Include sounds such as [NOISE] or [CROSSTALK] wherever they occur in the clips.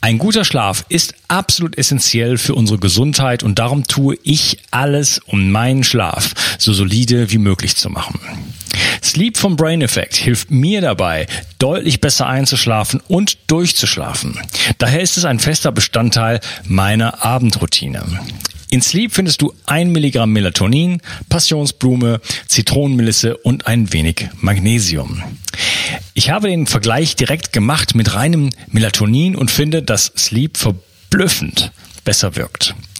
Ein guter Schlaf ist absolut essentiell für unsere Gesundheit und darum tue ich alles, um meinen Schlaf so solide wie möglich zu machen. Sleep vom Brain Effect hilft mir dabei, deutlich besser einzuschlafen und durchzuschlafen. Daher ist es ein fester Bestandteil meiner Abendroutine. In Sleep findest du ein Milligramm Melatonin, Passionsblume, Zitronenmelisse und ein wenig Magnesium. Ich habe den Vergleich direkt gemacht mit reinem Melatonin und finde, dass Sleep verblüffend besser wirkt.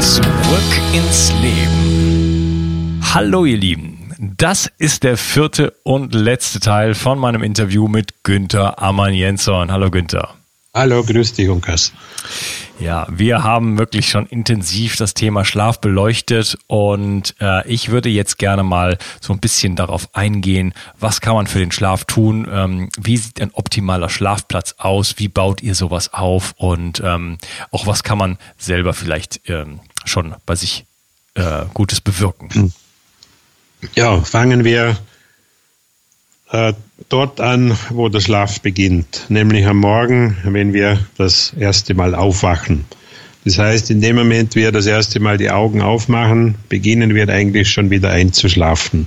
Zurück ins Leben. Hallo ihr Lieben, das ist der vierte und letzte Teil von meinem Interview mit Günther Ammann Jensson. Hallo Günther. Hallo, grüß dich, Unkas. Ja, wir haben wirklich schon intensiv das Thema Schlaf beleuchtet und äh, ich würde jetzt gerne mal so ein bisschen darauf eingehen, was kann man für den Schlaf tun, ähm, wie sieht ein optimaler Schlafplatz aus, wie baut ihr sowas auf und ähm, auch was kann man selber vielleicht ähm, schon bei sich äh, Gutes bewirken. Ja, fangen wir äh, dort an, wo der Schlaf beginnt, nämlich am Morgen, wenn wir das erste Mal aufwachen. Das heißt, in dem Moment, wir das erste Mal die Augen aufmachen, beginnen wir eigentlich schon wieder einzuschlafen.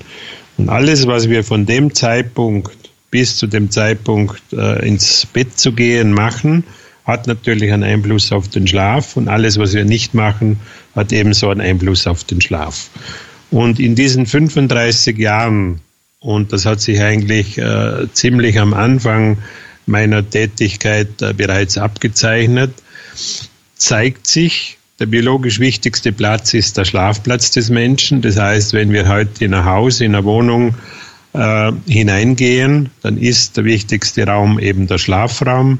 Und alles, was wir von dem Zeitpunkt bis zu dem Zeitpunkt äh, ins Bett zu gehen machen, hat natürlich einen Einfluss auf den Schlaf und alles, was wir nicht machen, hat ebenso einen Einfluss auf den Schlaf. Und in diesen 35 Jahren, und das hat sich eigentlich äh, ziemlich am Anfang meiner Tätigkeit äh, bereits abgezeichnet, zeigt sich, der biologisch wichtigste Platz ist der Schlafplatz des Menschen. Das heißt, wenn wir heute in ein Haus, in eine Wohnung äh, hineingehen, dann ist der wichtigste Raum eben der Schlafraum,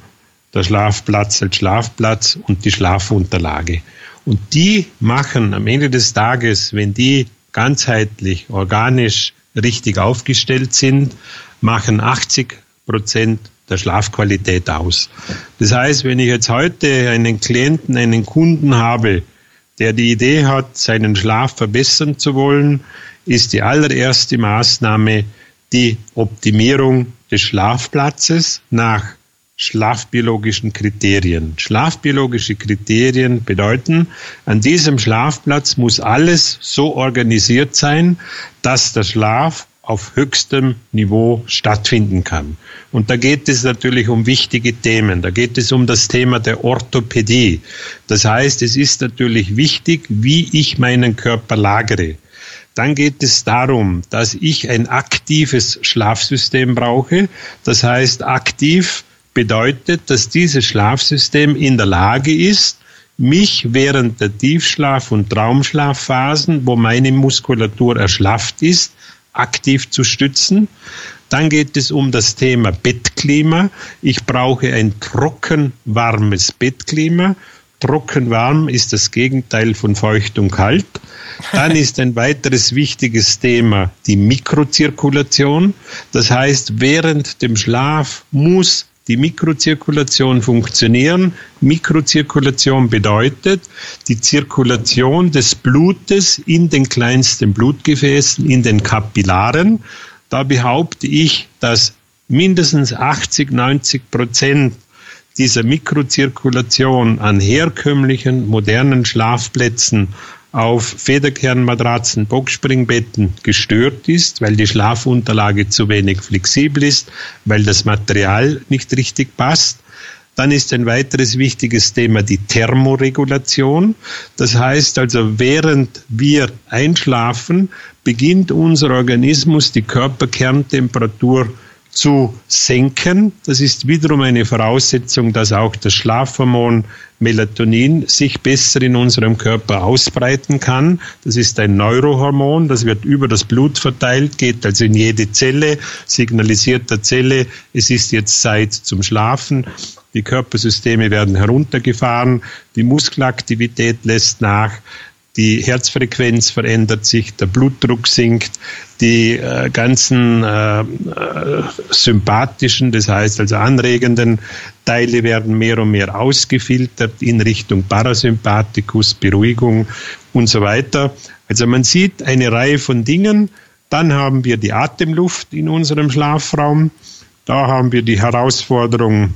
der Schlafplatz als Schlafplatz und die Schlafunterlage. Und die machen am Ende des Tages, wenn die ganzheitlich, organisch richtig aufgestellt sind, machen 80 Prozent der Schlafqualität aus. Das heißt, wenn ich jetzt heute einen Klienten, einen Kunden habe, der die Idee hat, seinen Schlaf verbessern zu wollen, ist die allererste Maßnahme die Optimierung des Schlafplatzes nach schlafbiologischen Kriterien. Schlafbiologische Kriterien bedeuten, an diesem Schlafplatz muss alles so organisiert sein, dass der Schlaf auf höchstem Niveau stattfinden kann. Und da geht es natürlich um wichtige Themen. Da geht es um das Thema der Orthopädie. Das heißt, es ist natürlich wichtig, wie ich meinen Körper lagere. Dann geht es darum, dass ich ein aktives Schlafsystem brauche. Das heißt, aktiv bedeutet, dass dieses Schlafsystem in der Lage ist, mich während der Tiefschlaf- und Traumschlafphasen, wo meine Muskulatur erschlafft ist, aktiv zu stützen. Dann geht es um das Thema Bettklima. Ich brauche ein trocken warmes Bettklima. Trocken warm ist das Gegenteil von feucht und kalt. Dann ist ein weiteres wichtiges Thema die Mikrozirkulation. Das heißt, während dem Schlaf muss die Mikrozirkulation funktionieren. Mikrozirkulation bedeutet die Zirkulation des Blutes in den kleinsten Blutgefäßen, in den Kapillaren. Da behaupte ich, dass mindestens 80, 90 Prozent dieser Mikrozirkulation an herkömmlichen, modernen Schlafplätzen auf Federkernmatratzen, Boxspringbetten gestört ist, weil die Schlafunterlage zu wenig flexibel ist, weil das Material nicht richtig passt. Dann ist ein weiteres wichtiges Thema die Thermoregulation. Das heißt also, während wir einschlafen, beginnt unser Organismus die Körperkerntemperatur zu senken. Das ist wiederum eine Voraussetzung, dass auch das Schlafhormon Melatonin sich besser in unserem Körper ausbreiten kann. Das ist ein Neurohormon, das wird über das Blut verteilt, geht also in jede Zelle, signalisiert der Zelle, es ist jetzt Zeit zum Schlafen. Die Körpersysteme werden heruntergefahren, die Muskelaktivität lässt nach, die Herzfrequenz verändert sich, der Blutdruck sinkt, die äh, ganzen äh, äh, sympathischen, das heißt also anregenden Teile werden mehr und mehr ausgefiltert in Richtung Parasympathikus, Beruhigung und so weiter. Also man sieht eine Reihe von Dingen. Dann haben wir die Atemluft in unserem Schlafraum. Da haben wir die Herausforderung,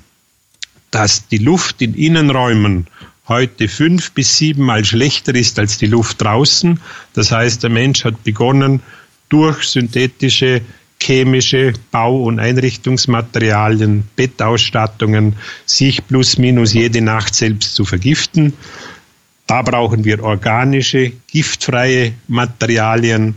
dass die Luft in Innenräumen heute fünf bis siebenmal schlechter ist als die Luft draußen. Das heißt, der Mensch hat begonnen, durch synthetische, chemische Bau- und Einrichtungsmaterialien, Bettausstattungen, sich plus minus jede Nacht selbst zu vergiften. Da brauchen wir organische, giftfreie Materialien.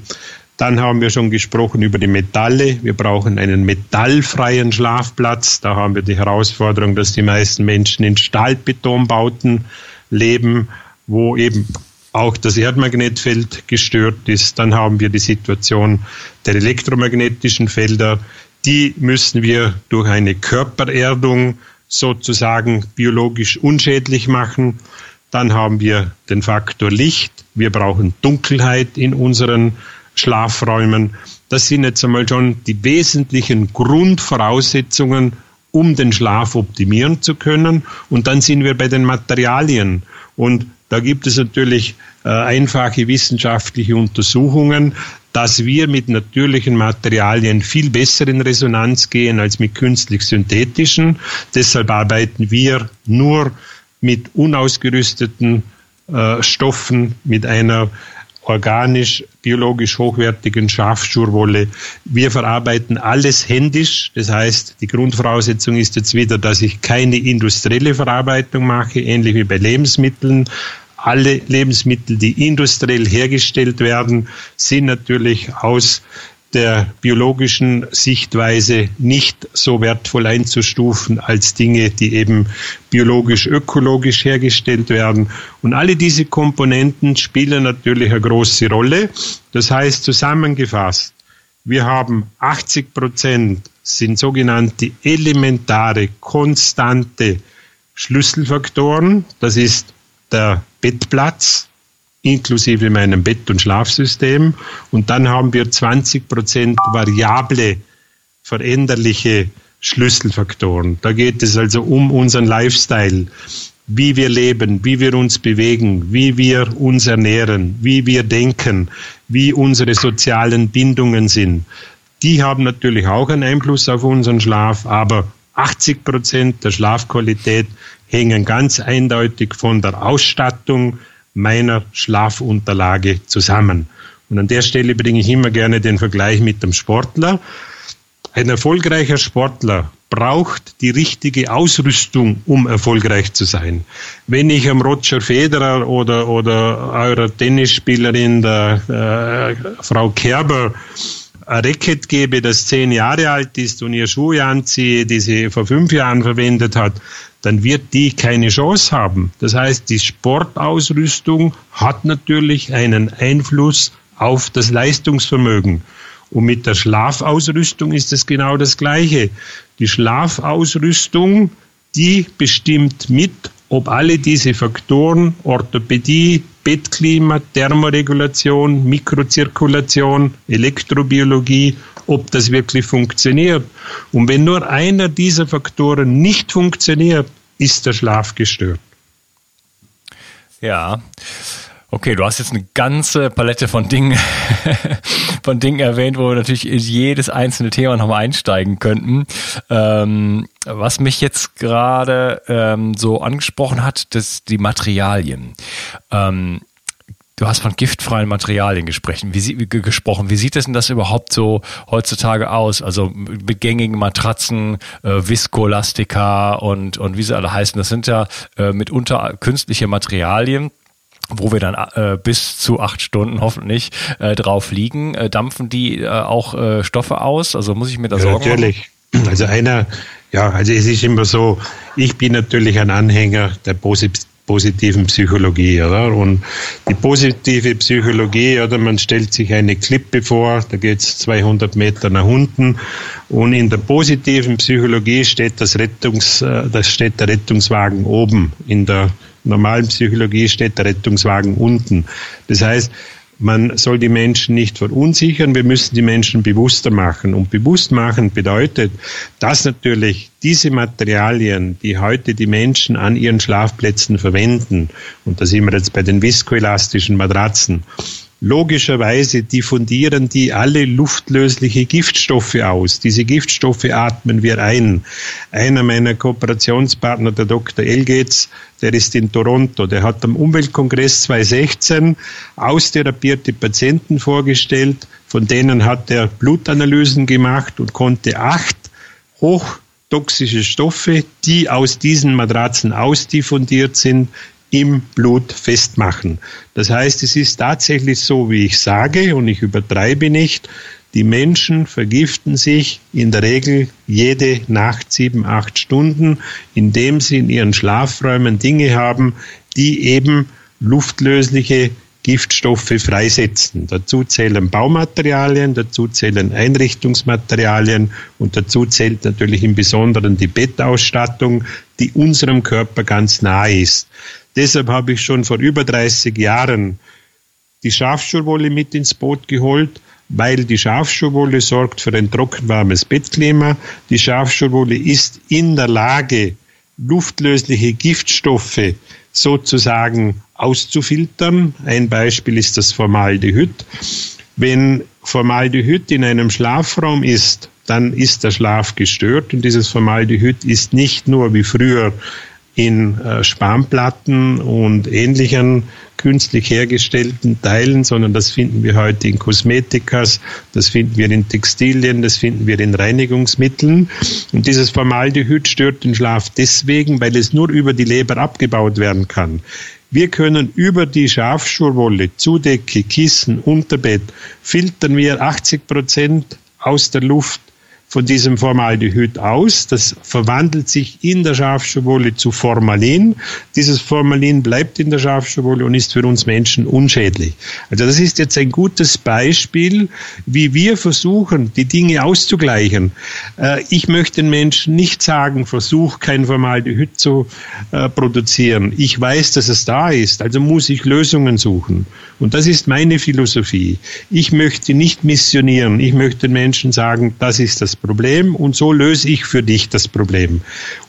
Dann haben wir schon gesprochen über die Metalle. Wir brauchen einen metallfreien Schlafplatz. Da haben wir die Herausforderung, dass die meisten Menschen in Stahlbetonbauten leben, wo eben auch das Erdmagnetfeld gestört ist. Dann haben wir die Situation der elektromagnetischen Felder. Die müssen wir durch eine Körpererdung sozusagen biologisch unschädlich machen. Dann haben wir den Faktor Licht. Wir brauchen Dunkelheit in unseren Schlafräumen. Das sind jetzt einmal schon die wesentlichen Grundvoraussetzungen, um den Schlaf optimieren zu können. Und dann sind wir bei den Materialien. Und da gibt es natürlich äh, einfache wissenschaftliche Untersuchungen, dass wir mit natürlichen Materialien viel besser in Resonanz gehen als mit künstlich synthetischen. Deshalb arbeiten wir nur mit unausgerüsteten äh, Stoffen, mit einer organisch, biologisch hochwertigen Schafschurwolle. Wir verarbeiten alles händisch. Das heißt, die Grundvoraussetzung ist jetzt wieder, dass ich keine industrielle Verarbeitung mache, ähnlich wie bei Lebensmitteln. Alle Lebensmittel, die industriell hergestellt werden, sind natürlich aus der biologischen Sichtweise nicht so wertvoll einzustufen als Dinge, die eben biologisch-ökologisch hergestellt werden. Und alle diese Komponenten spielen natürlich eine große Rolle. Das heißt zusammengefasst, wir haben 80 Prozent sind sogenannte elementare, konstante Schlüsselfaktoren. Das ist der Bettplatz, inklusive meinem Bett- und Schlafsystem. Und dann haben wir 20 Prozent variable, veränderliche Schlüsselfaktoren. Da geht es also um unseren Lifestyle, wie wir leben, wie wir uns bewegen, wie wir uns ernähren, wie wir denken, wie unsere sozialen Bindungen sind. Die haben natürlich auch einen Einfluss auf unseren Schlaf, aber 80 Prozent der Schlafqualität hängen ganz eindeutig von der Ausstattung, meiner Schlafunterlage zusammen. Und an der Stelle bringe ich immer gerne den Vergleich mit dem Sportler. Ein erfolgreicher Sportler braucht die richtige Ausrüstung, um erfolgreich zu sein. Wenn ich am Roger Federer oder, oder eurer Tennisspielerin, der äh, Frau Kerber, ein Racket gebe, das zehn Jahre alt ist und ihr Schuhe anziehe, die sie vor fünf Jahren verwendet hat, dann wird die keine Chance haben. Das heißt, die Sportausrüstung hat natürlich einen Einfluss auf das Leistungsvermögen. Und mit der Schlafausrüstung ist es genau das Gleiche. Die Schlafausrüstung, die bestimmt mit, ob alle diese Faktoren, Orthopädie, Bettklima, Thermoregulation, Mikrozirkulation, Elektrobiologie, ob das wirklich funktioniert. Und wenn nur einer dieser Faktoren nicht funktioniert, ist der Schlaf gestört. Ja. Okay, du hast jetzt eine ganze Palette von Dingen, [LAUGHS] von Dingen erwähnt, wo wir natürlich in jedes einzelne Thema nochmal einsteigen könnten. Ähm, was mich jetzt gerade ähm, so angesprochen hat, das die Materialien. Ähm, Du hast von giftfreien Materialien gesprochen. Wie, wie, gesprochen. Wie sieht es denn das überhaupt so heutzutage aus? Also mit gängigen Matratzen, äh, Viskolastika und, und wie sie alle heißen. Das sind ja äh, mitunter künstliche Materialien wo wir dann äh, bis zu acht Stunden hoffentlich äh, drauf liegen. Äh, dampfen die äh, auch äh, Stoffe aus? Also muss ich mir da ja, Sorgen Natürlich. Machen? Also einer, ja, also es ist immer so, ich bin natürlich ein Anhänger der Posit positiven Psychologie, oder? Und die positive Psychologie, oder? Man stellt sich eine Klippe vor, da geht's 200 Meter nach unten. Und in der positiven Psychologie steht das Rettungs, äh, das steht der Rettungswagen oben. In der normalen Psychologie steht der Rettungswagen unten. Das heißt, man soll die Menschen nicht verunsichern, wir müssen die Menschen bewusster machen. Und bewusst machen bedeutet, dass natürlich diese Materialien, die heute die Menschen an ihren Schlafplätzen verwenden, und da sind wir jetzt bei den viskoelastischen Matratzen, Logischerweise diffundieren die alle luftlösliche Giftstoffe aus. Diese Giftstoffe atmen wir ein. Einer meiner Kooperationspartner, der Dr. Elgetz, der ist in Toronto. Der hat am Umweltkongress 2016 austherapierte Patienten vorgestellt. Von denen hat er Blutanalysen gemacht und konnte acht hochtoxische Stoffe, die aus diesen Matratzen ausdiffundiert sind, im Blut festmachen. Das heißt, es ist tatsächlich so, wie ich sage, und ich übertreibe nicht, die Menschen vergiften sich in der Regel jede Nacht sieben, acht Stunden, indem sie in ihren Schlafräumen Dinge haben, die eben luftlösliche Giftstoffe freisetzen. Dazu zählen Baumaterialien, dazu zählen Einrichtungsmaterialien und dazu zählt natürlich im Besonderen die Bettausstattung, die unserem Körper ganz nahe ist. Deshalb habe ich schon vor über 30 Jahren die Schafschurwolle mit ins Boot geholt, weil die Schafschurwolle sorgt für ein trockenwarmes Bettklima. Die Schafschurwolle ist in der Lage, luftlösliche Giftstoffe sozusagen auszufiltern. Ein Beispiel ist das Formaldehyd. Wenn Formaldehyd in einem Schlafraum ist, dann ist der Schlaf gestört und dieses Formaldehyd ist nicht nur wie früher in äh, Spanplatten und ähnlichen künstlich hergestellten Teilen, sondern das finden wir heute in Kosmetikas, das finden wir in Textilien, das finden wir in Reinigungsmitteln. Und dieses Formaldehyd stört den Schlaf deswegen, weil es nur über die Leber abgebaut werden kann. Wir können über die Schafschurwolle, Zudecke, Kissen, Unterbett, filtern wir 80 Prozent aus der Luft von diesem Formaldehyd aus. Das verwandelt sich in der Schafschurwolle zu Formalin. Dieses Formalin bleibt in der Schafschurwolle und ist für uns Menschen unschädlich. Also das ist jetzt ein gutes Beispiel, wie wir versuchen, die Dinge auszugleichen. Äh, ich möchte den Menschen nicht sagen, versuch kein Formaldehyd zu äh, produzieren. Ich weiß, dass es da ist, also muss ich Lösungen suchen. Und das ist meine Philosophie. Ich möchte nicht missionieren. Ich möchte den Menschen sagen, das ist das Problem und so löse ich für dich das Problem.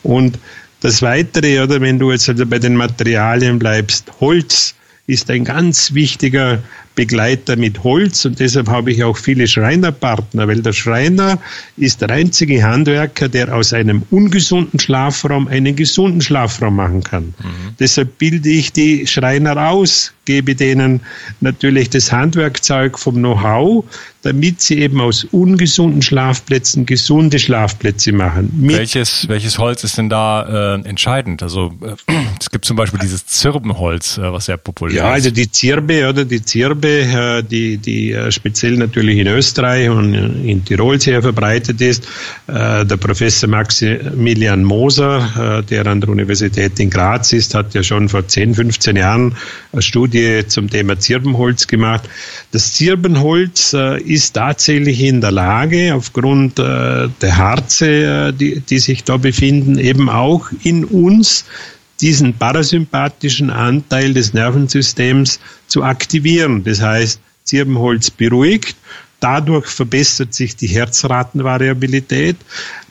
Und das Weitere, oder wenn du jetzt also bei den Materialien bleibst, Holz ist ein ganz wichtiger Begleiter mit Holz und deshalb habe ich auch viele Schreinerpartner, weil der Schreiner ist der einzige Handwerker, der aus einem ungesunden Schlafraum einen gesunden Schlafraum machen kann. Mhm. Deshalb bilde ich die Schreiner aus, gebe denen natürlich das Handwerkzeug vom Know-how, damit sie eben aus ungesunden Schlafplätzen gesunde Schlafplätze machen. Mit welches, welches Holz ist denn da äh, entscheidend? Also äh, [CLEARS THROAT] es gibt zum Beispiel dieses Zirbenholz, äh, was sehr populär ist. Ja, also die Zirbe oder die Zirbe Methode, die, die speziell natürlich in Österreich und in Tirol sehr verbreitet ist. Der Professor Maximilian Moser, der an der Universität in Graz ist, hat ja schon vor 10, 15 Jahren eine Studie zum Thema Zirbenholz gemacht. Das Zirbenholz ist tatsächlich in der Lage, aufgrund der Harze, die, die sich da befinden, eben auch in uns diesen parasympathischen Anteil des Nervensystems zu aktivieren. Das heißt, Zirbenholz beruhigt, dadurch verbessert sich die Herzratenvariabilität.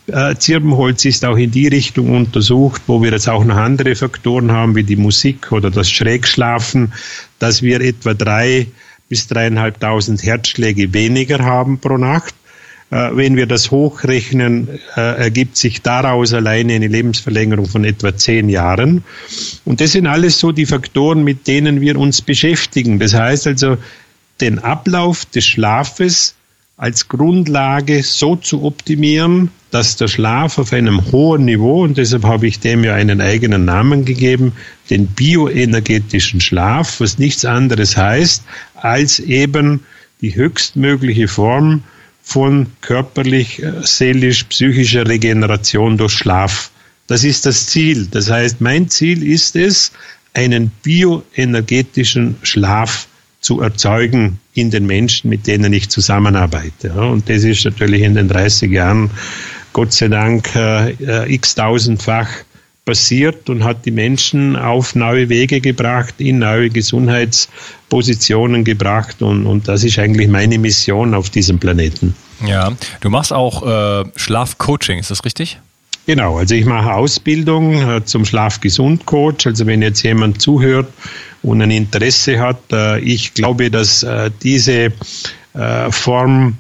Äh, Zirbenholz ist auch in die Richtung untersucht, wo wir jetzt auch noch andere Faktoren haben, wie die Musik oder das Schrägschlafen, dass wir etwa drei bis dreieinhalbtausend Herzschläge weniger haben pro Nacht. Äh, wenn wir das hochrechnen, äh, ergibt sich daraus alleine eine Lebensverlängerung von etwa zehn Jahren. Und das sind alles so die Faktoren, mit denen wir uns beschäftigen. Das heißt also, den Ablauf des Schlafes als Grundlage so zu optimieren, dass der Schlaf auf einem hohen Niveau, und deshalb habe ich dem ja einen eigenen Namen gegeben, den bioenergetischen Schlaf, was nichts anderes heißt, als eben die höchstmögliche Form von körperlich, äh, seelisch, psychischer Regeneration durch Schlaf. Das ist das Ziel. Das heißt, mein Ziel ist es, einen bioenergetischen Schlaf zu erzeugen in den Menschen, mit denen ich zusammenarbeite. Und das ist natürlich in den 30 Jahren Gott sei Dank äh, äh, x-tausendfach passiert und hat die Menschen auf neue Wege gebracht, in neue Gesundheitspositionen gebracht und, und das ist eigentlich meine Mission auf diesem Planeten. Ja, du machst auch äh, Schlafcoaching, ist das richtig? Genau, also ich mache Ausbildung äh, zum Schlafgesund-Coach. Also wenn jetzt jemand zuhört und ein Interesse hat, äh, ich glaube, dass äh, diese Form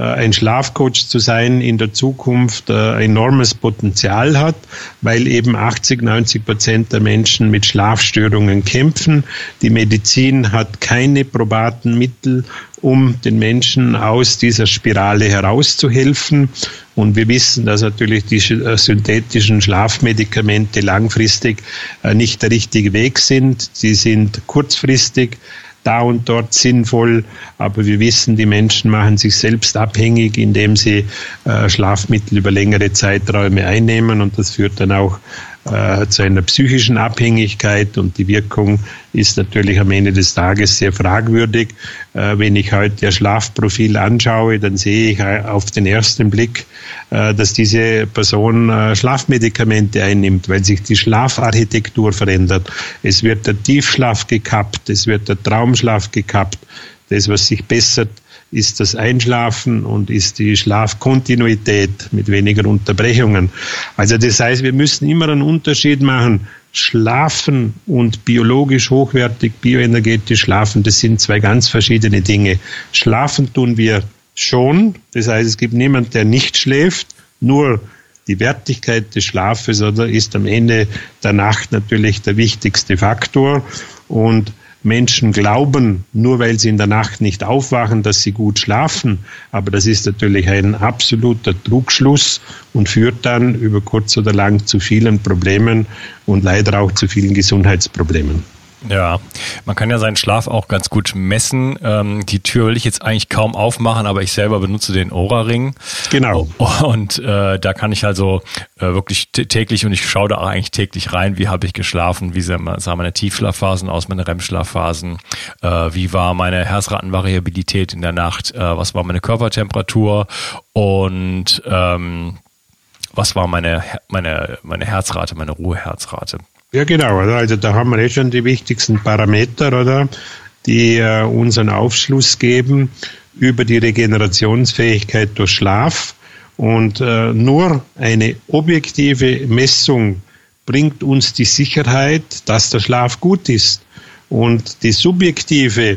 ein Schlafcoach zu sein in der Zukunft äh, enormes Potenzial hat, weil eben 80, 90 Prozent der Menschen mit Schlafstörungen kämpfen. Die Medizin hat keine probaten Mittel, um den Menschen aus dieser Spirale herauszuhelfen. Und wir wissen, dass natürlich die äh, synthetischen Schlafmedikamente langfristig nicht der richtige Weg sind. Sie sind kurzfristig da und dort sinnvoll, aber wir wissen, die Menschen machen sich selbst abhängig, indem sie äh, Schlafmittel über längere Zeiträume einnehmen und das führt dann auch äh, zu einer psychischen Abhängigkeit und die Wirkung ist natürlich am Ende des Tages sehr fragwürdig. Äh, wenn ich heute ihr Schlafprofil anschaue, dann sehe ich äh, auf den ersten Blick, äh, dass diese Person äh, Schlafmedikamente einnimmt, weil sich die Schlafarchitektur verändert. Es wird der Tiefschlaf gekappt, es wird der Traumschlaf gekappt. Das, was sich bessert, ist das Einschlafen und ist die Schlafkontinuität mit weniger Unterbrechungen. Also das heißt, wir müssen immer einen Unterschied machen. Schlafen und biologisch hochwertig, bioenergetisch schlafen, das sind zwei ganz verschiedene Dinge. Schlafen tun wir schon. Das heißt, es gibt niemand, der nicht schläft. Nur die Wertigkeit des Schlafes oder ist am Ende der Nacht natürlich der wichtigste Faktor. Und Menschen glauben, nur weil sie in der Nacht nicht aufwachen, dass sie gut schlafen. Aber das ist natürlich ein absoluter Trugschluss und führt dann über kurz oder lang zu vielen Problemen und leider auch zu vielen Gesundheitsproblemen. Ja, man kann ja seinen Schlaf auch ganz gut messen. Ähm, die Tür will ich jetzt eigentlich kaum aufmachen, aber ich selber benutze den Oura-Ring. Genau. Und äh, da kann ich also äh, wirklich täglich und ich schaue da eigentlich täglich rein, wie habe ich geschlafen, wie sahen meine Tiefschlafphasen aus, meine REM-Schlafphasen, äh, wie war meine Herzratenvariabilität in der Nacht, äh, was war meine Körpertemperatur und ähm, was war meine, meine, meine Herzrate, meine Ruheherzrate. Ja, genau. Also da haben wir eh schon die wichtigsten Parameter, oder? Die äh, uns einen Aufschluss geben über die Regenerationsfähigkeit durch Schlaf. Und äh, nur eine objektive Messung bringt uns die Sicherheit, dass der Schlaf gut ist. Und die subjektive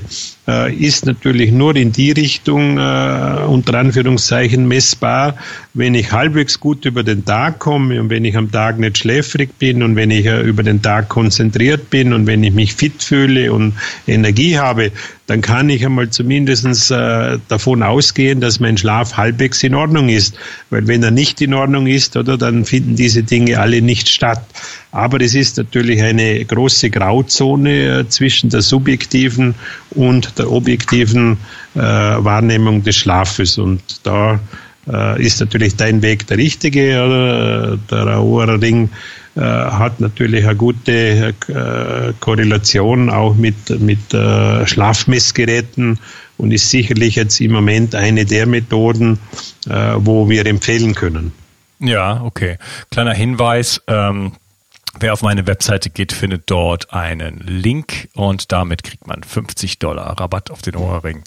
äh, ist natürlich nur in die Richtung äh, unter Anführungszeichen messbar, wenn ich halbwegs gut über den Tag komme und wenn ich am Tag nicht schläfrig bin und wenn ich äh, über den Tag konzentriert bin und wenn ich mich fit fühle und Energie habe, dann kann ich einmal zumindest äh, davon ausgehen, dass mein Schlaf halbwegs in Ordnung ist. Weil wenn er nicht in Ordnung ist, oder dann finden diese Dinge alle nicht statt. Aber es ist natürlich eine große Grauzone äh, zwischen der subjektiven und der objektiven äh, Wahrnehmung des Schlafes. Und da äh, ist natürlich dein Weg der richtige. Oder? Der Aura Ring äh, hat natürlich eine gute äh, Korrelation auch mit, mit äh, Schlafmessgeräten und ist sicherlich jetzt im Moment eine der Methoden, äh, wo wir empfehlen können. Ja, okay. Kleiner Hinweis. Ähm Wer auf meine Webseite geht, findet dort einen Link und damit kriegt man 50 Dollar Rabatt auf den Ohrring.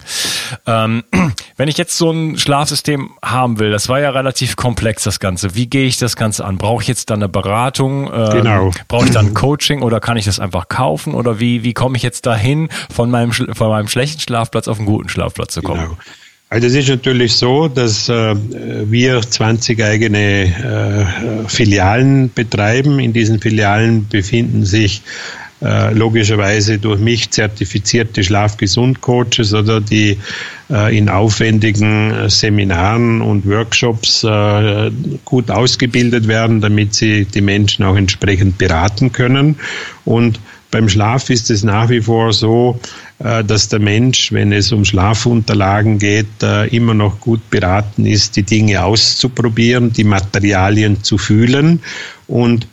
Ähm, [CLEARS THROAT] wenn ich jetzt so ein Schlafsystem haben will, das war ja relativ komplex, das Ganze. Wie gehe ich das Ganze an? Brauche ich jetzt dann eine Beratung? Ähm, genau. Brauche ich dann Coaching oder kann ich das einfach kaufen? Oder wie, wie komme ich jetzt dahin, von meinem, von meinem schlechten Schlafplatz auf einen guten Schlafplatz zu kommen? Genau. Also es ist natürlich so, dass äh, wir 20 eigene äh, Filialen betreiben. In diesen Filialen befinden sich äh, logischerweise durch mich zertifizierte Schlafgesund-Coaches oder die äh, in aufwendigen äh, Seminaren und Workshops gut ausgebildet werden, damit sie die Menschen auch entsprechend beraten können. Und beim Schlaf ist es nach wie vor so, dass der Mensch, wenn es um Schlafunterlagen geht, äh, immer noch gut beraten ist, die Dinge auszuprobieren, die Materialien zu fühlen. Und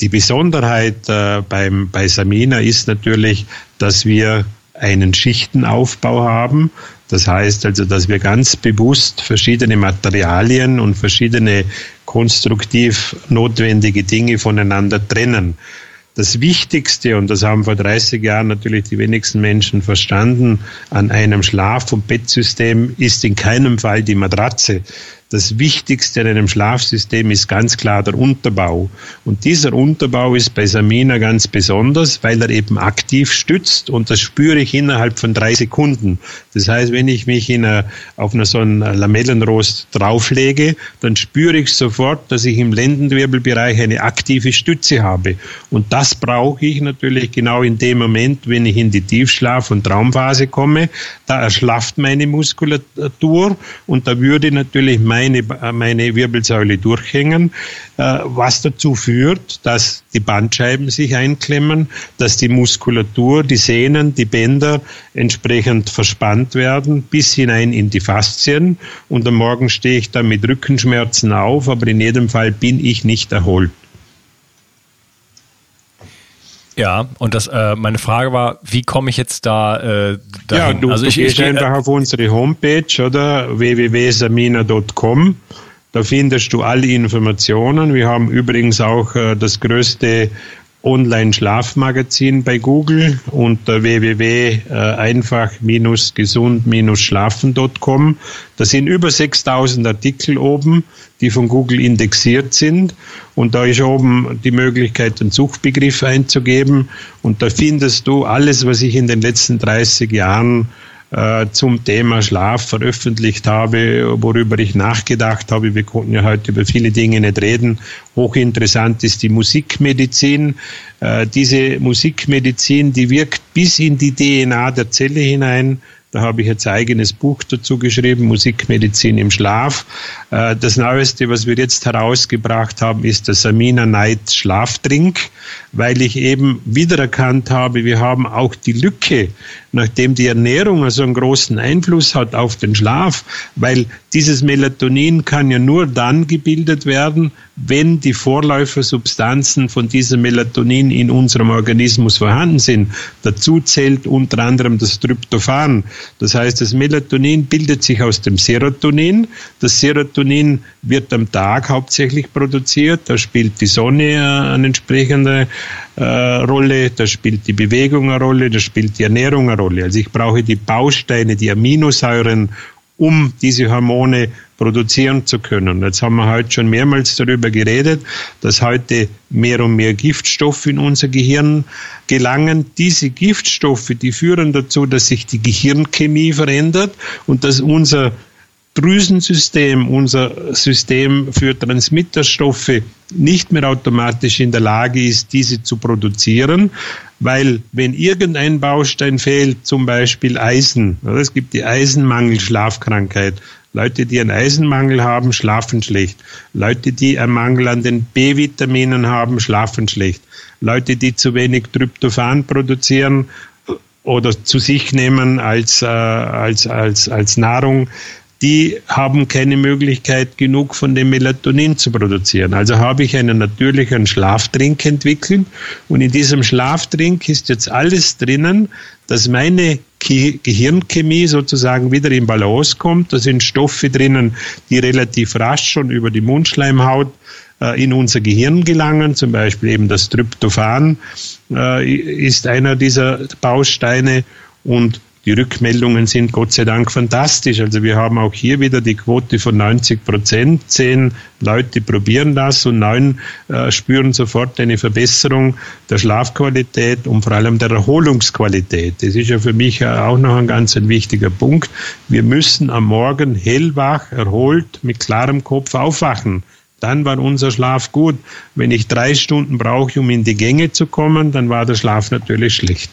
die Besonderheit äh, beim, bei Samina ist natürlich, dass wir einen Schichtenaufbau haben. Das heißt also, dass wir ganz bewusst verschiedene Materialien und verschiedene konstruktiv notwendige Dinge voneinander trennen das Wichtigste, und das haben vor 30 Jahren natürlich die wenigsten Menschen verstanden, an einem Schlaf- und Bettsystem ist in keinem Fall die Matratze, das Wichtigste in einem Schlafsystem ist ganz klar der Unterbau. Und dieser Unterbau ist bei Samina ganz besonders, weil er eben aktiv stützt und das spüre ich innerhalb von drei Sekunden. Das heißt, wenn ich mich in einer, auf einer so einen Lamellenrost drauflege, dann spüre ich sofort, dass ich im Lendenwirbelbereich eine aktive Stütze habe. Und das brauche ich natürlich genau in dem Moment, wenn ich in die Tiefschlaf- und Traumphase komme. Da erschlafft meine Muskulatur und da würde natürlich mein meine, meine Wirbelsäule durchhängen, äh, was dazu führt, dass die Bandscheiben sich einklemmen, dass die Muskulatur, die Sehnen, die Bänder entsprechend verspannt werden bis hinein in die Faszien und am Morgen stehe ich dann mit Rückenschmerzen auf, aber in jedem Fall bin ich nicht erholt. Ja, und das, äh, meine Frage war, wie komme ich jetzt da äh, dahin? Ja, du, also ich, du gehst ich, einfach auf unsere Homepage, oder? www.samina.com. Da findest du alle Informationen. Wir haben übrigens auch äh, das größte Online-Schlafmagazin bei Google unter www.einfach-gesund-schlafen.com. Da sind über 6000 Artikel oben, die von Google indexiert sind. Und da ist oben die Möglichkeit, einen Suchbegriff einzugeben. Und da findest du alles, was ich in den letzten 30 Jahren äh, zum Thema Schlaf veröffentlicht habe, worüber ich nachgedacht habe. Wir konnten ja heute über viele Dinge nicht reden. Hochinteressant ist die Musikmedizin. Äh, diese Musikmedizin, die wirkt bis in die DNA der Zelle hinein da habe ich jetzt ein eigenes Buch dazu geschrieben, Musikmedizin im Schlaf. Äh, das Neueste, was wir jetzt herausgebracht haben, ist der Samina Night Schlafdrink, weil ich eben wiedererkannt habe, wir haben auch die Lücke, nachdem die Ernährung also einen großen Einfluss hat auf den Schlaf, weil dieses Melatonin kann ja nur dann gebildet werden, wenn die Vorläufersubstanzen von diesem Melatonin in unserem Organismus vorhanden sind. Dazu zählt unter anderem das Tryptophan. Das heißt, das Melatonin bildet sich aus dem Serotonin. Das Serotonin wird am Tag hauptsächlich produziert. Da spielt die Sonne eine entsprechende äh, Rolle, da spielt die Bewegung eine Rolle, da spielt die Ernährung eine Rolle. Also ich brauche die Bausteine, die Aminosäuren, um diese Hormone produzieren zu können. Jetzt haben wir heute schon mehrmals darüber geredet, dass heute mehr und mehr Giftstoffe in unser Gehirn gelangen. Diese Giftstoffe, die führen dazu, dass sich die Gehirnchemie verändert und dass unser Drüsensystem, unser System für Transmitterstoffe nicht mehr automatisch in der Lage ist, diese zu produzieren, weil wenn irgendein Baustein fehlt, zum Beispiel Eisen, es gibt die Eisenmangelschlafkrankheit, Leute, die einen Eisenmangel haben, schlafen schlecht. Leute, die einen Mangel an den B-Vitaminen haben, schlafen schlecht. Leute, die zu wenig Tryptophan produzieren oder zu sich nehmen als, äh, als, als, als Nahrung, die haben keine Möglichkeit, genug von dem Melatonin zu produzieren. Also habe ich einen natürlichen Schlaftrink entwickelt und in diesem Schlaftrink ist jetzt alles drinnen, dass meine Gehirnchemie sozusagen wieder in Balance kommt. Da sind Stoffe drinnen, die relativ rasch schon über die Mundschleimhaut äh, in unser Gehirn gelangen, zum Beispiel eben das Tryptophan äh, ist einer dieser Bausteine und die Rückmeldungen sind Gott sei Dank fantastisch. Also wir haben auch hier wieder die Quote von 90 Prozent. Zehn Leute probieren das und neun äh, spüren sofort eine Verbesserung der Schlafqualität und vor allem der Erholungsqualität. Das ist ja für mich auch noch ein ganz ein wichtiger Punkt. Wir müssen am Morgen hellwach, erholt, mit klarem Kopf aufwachen. Dann war unser Schlaf gut. Wenn ich drei Stunden brauche, um in die Gänge zu kommen, dann war der Schlaf natürlich schlecht.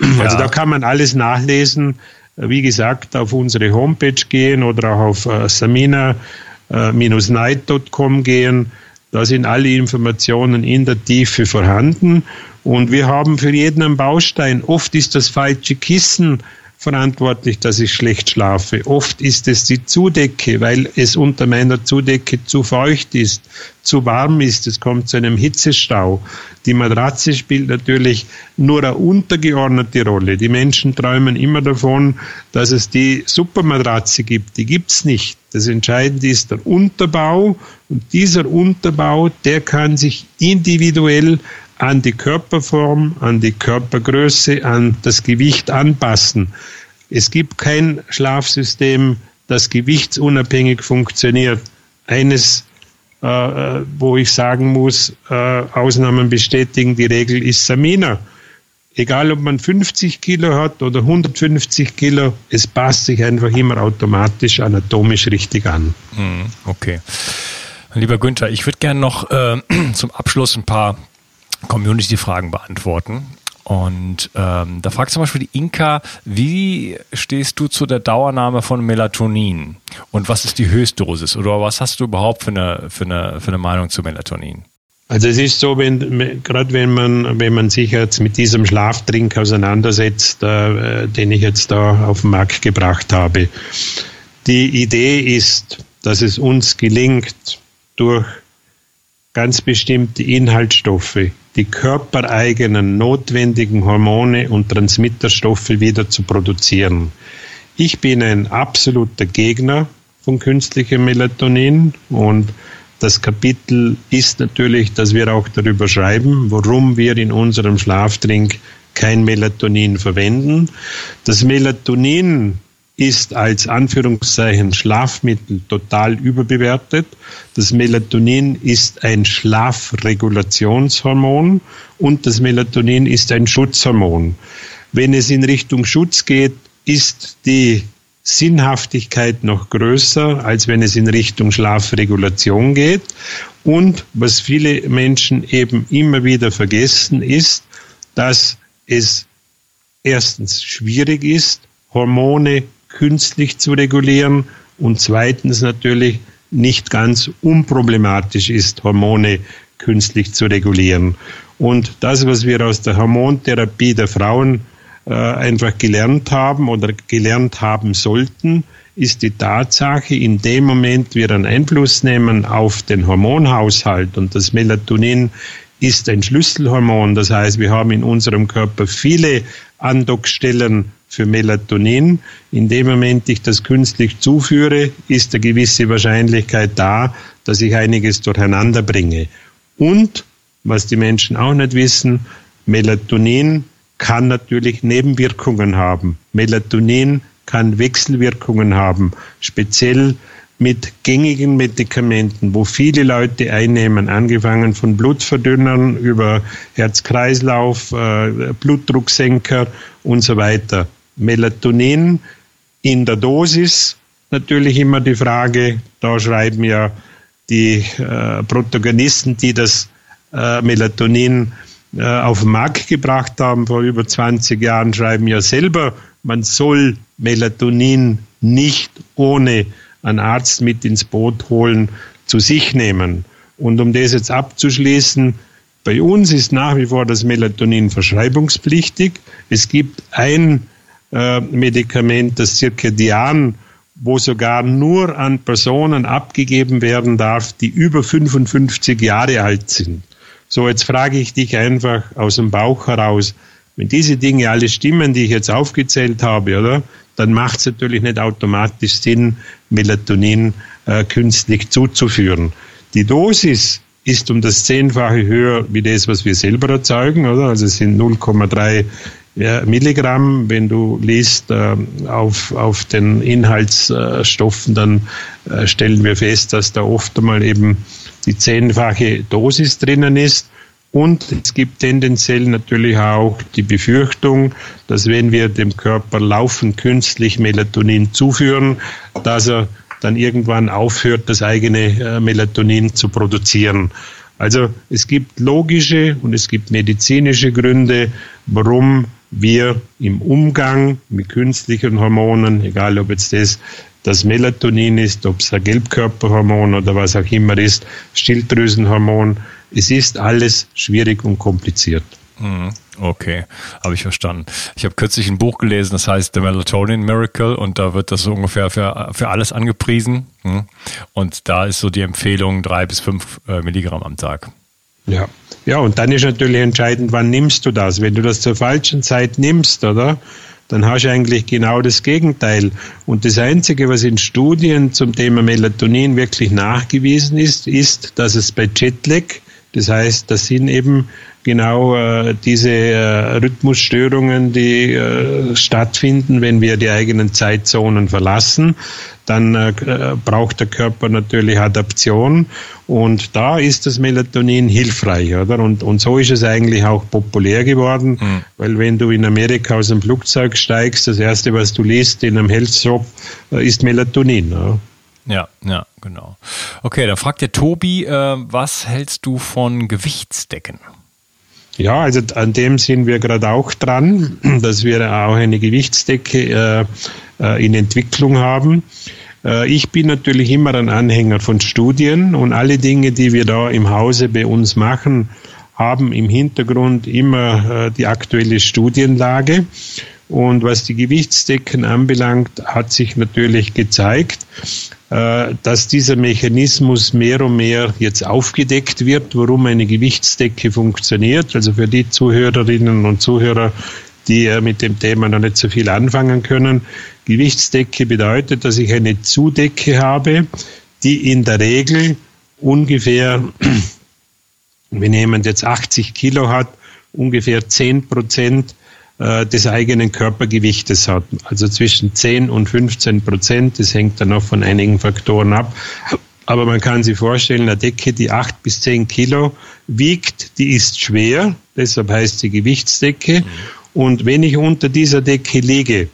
Ja. Also da kann man alles nachlesen. Wie gesagt, auf unsere Homepage gehen oder auch auf äh, samina-night.com gehen. Da sind alle Informationen in der Tiefe vorhanden. Und wir haben für jeden einen Baustein. Oft ist das falsche Kissen verantwortlich, dass ich schlecht schlafe. Oft ist es die Zudecke, weil es unter meiner Zudecke zu feucht ist, zu warm ist. Es kommt zu einem Hitzestau. Die Matratze spielt natürlich nur eine untergeordnete Rolle. Die Menschen träumen immer davon, dass es die Supermatratze gibt. Die gibt's nicht. Das Entscheidende ist der Unterbau und dieser Unterbau, der kann sich individuell an die Körperform, an die Körpergröße, an das Gewicht anpassen. Es gibt kein Schlafsystem, das gewichtsunabhängig funktioniert. Eines, äh, wo ich sagen muss, äh, Ausnahmen bestätigen die Regel, ist Samina. Egal, ob man 50 Kilo hat oder 150 Kilo, es passt sich einfach immer automatisch anatomisch richtig an. Hm, okay. Lieber Günther, ich würde gerne noch äh, [CLEARS THROAT] zum Abschluss ein paar Community-Fragen beantworten. Und ähm, da fragt zum Beispiel die Inka, wie stehst du zu der Dauernahme von Melatonin? Und was ist die Höchstdosis? Oder was hast du überhaupt für eine, für eine, für eine Meinung zu Melatonin? Also es ist so, wenn gerade wenn man wenn man sich jetzt mit diesem Schlaftrink auseinandersetzt, äh, den ich jetzt da auf den Markt gebracht habe, die Idee ist, dass es uns gelingt, durch ganz bestimmte Inhaltsstoffe die körpereigenen notwendigen Hormone und Transmitterstoffe wieder zu produzieren. Ich bin ein absoluter Gegner von künstlichem Melatonin und das Kapitel ist natürlich, dass wir auch darüber schreiben, warum wir in unserem Schlaftrink kein Melatonin verwenden. Das Melatonin ist als Anführungszeichen Schlafmittel total überbewertet. Das Melatonin ist ein Schlafregulationshormon und das Melatonin ist ein Schutzhormon. Wenn es in Richtung Schutz geht, ist die Sinnhaftigkeit noch größer, als wenn es in Richtung Schlafregulation geht. Und was viele Menschen eben immer wieder vergessen, ist, dass es erstens schwierig ist, Hormone künstlich zu regulieren und zweitens natürlich nicht ganz unproblematisch ist, Hormone künstlich zu regulieren. Und das, was wir aus der Hormontherapie der Frauen äh, einfach gelernt haben oder gelernt haben sollten, ist die Tatsache, in dem Moment wir einen Einfluss nehmen auf den Hormonhaushalt und das Melatonin ist ein Schlüsselhormon. Das heißt, wir haben in unserem Körper viele Andockstellen für Melatonin. In dem Moment ich das künstlich zuführe, ist eine gewisse Wahrscheinlichkeit da, dass ich einiges durcheinander bringe. Und, was die Menschen auch nicht wissen, Melatonin kann natürlich Nebenwirkungen haben. Melatonin kann Wechselwirkungen haben, speziell mit gängigen Medikamenten, wo viele Leute einnehmen, angefangen von Blutverdünnern über Herz-Kreislauf, äh, Blutdrucksenker und so weiter. Melatonin in der Dosis natürlich immer die Frage, da schreiben ja die äh, Protagonisten, die das äh, Melatonin äh, auf den Markt gebracht haben vor über 20 Jahren, schreiben ja selber man soll Melatonin nicht ohne einen Arzt mit ins Boot holen, zu sich nehmen. Und um das jetzt abzuschließen, bei uns ist nach wie vor das Melatonin verschreibungspflichtig. Es gibt ein äh, Medikament, das Circadian, wo sogar nur an Personen abgegeben werden darf, die über 55 Jahre alt sind. So, jetzt frage ich dich einfach aus dem Bauch heraus, wenn diese Dinge alle stimmen, die ich jetzt aufgezählt habe, oder, dann macht es natürlich nicht automatisch Sinn, Melatonin äh, künstlich zuzuführen. Die Dosis ist um das Zehnfache höher wie das, was wir selber erzeugen, oder? Also es sind 0,3 ja, Milligramm. Wenn du liest äh, auf, auf den Inhaltsstoffen, dann äh, stellen wir fest, dass da oft einmal eben die zehnfache Dosis drinnen ist. Und es gibt tendenziell natürlich auch die Befürchtung, dass wenn wir dem Körper laufend künstlich Melatonin zuführen, dass er dann irgendwann aufhört, das eigene äh, Melatonin zu produzieren. Also es gibt logische und es gibt medizinische Gründe, warum wir im Umgang mit künstlichen Hormonen, egal ob jetzt das das Melatonin ist, ob es ein Gelbkörperhormon oder was auch immer ist, Schilddrüsenhormon, es ist alles schwierig und kompliziert. Mhm. Okay, habe ich verstanden. Ich habe kürzlich ein Buch gelesen, das heißt The Melatonin Miracle und da wird das so ungefähr für, für alles angepriesen. Mhm. Und da ist so die Empfehlung drei bis fünf äh, Milligramm am Tag. Ja. Ja, und dann ist natürlich entscheidend, wann nimmst du das? Wenn du das zur falschen Zeit nimmst, oder? Dann hast du eigentlich genau das Gegenteil. Und das Einzige, was in Studien zum Thema Melatonin wirklich nachgewiesen ist, ist, dass es bei Jetlag, das heißt, das sind eben genau äh, diese äh, Rhythmusstörungen, die äh, stattfinden, wenn wir die eigenen Zeitzonen verlassen. Dann äh, braucht der Körper natürlich Adaption und da ist das Melatonin hilfreich, oder? Und, und so ist es eigentlich auch populär geworden, mhm. weil wenn du in Amerika aus dem Flugzeug steigst, das erste, was du liest in einem Health Shop, äh, ist Melatonin. Ja? Ja, ja, genau. Okay, dann fragt der Tobi, äh, was hältst du von Gewichtsdecken? Ja, also an dem sind wir gerade auch dran, [CLEARS THROAT] dass wir auch eine Gewichtsdecke äh, äh, in Entwicklung haben. Äh, ich bin natürlich immer ein Anhänger von Studien und alle Dinge, die wir da im Hause bei uns machen, haben im Hintergrund immer äh, die aktuelle Studienlage. Und was die Gewichtsdecken anbelangt, hat sich natürlich gezeigt, äh, dass dieser Mechanismus mehr und mehr jetzt aufgedeckt wird, warum eine Gewichtsdecke funktioniert. Also für die Zuhörerinnen und Zuhörer, die mit dem Thema noch nicht so viel anfangen können. Gewichtsdecke bedeutet, dass ich eine Zudecke habe, die in der Regel ungefähr, [CLEARS THROAT] wenn jemand jetzt 80 Kilo hat, ungefähr 10 Prozent äh, des eigenen Körpergewichtes hat. Also zwischen 10 und 15 Prozent. Das hängt dann auch von einigen Faktoren ab. Aber man kann sich vorstellen, eine Decke, die 8 bis 10 Kilo wiegt, die ist schwer. Deshalb heißt sie Gewichtsdecke. Und wenn ich unter dieser Decke liege,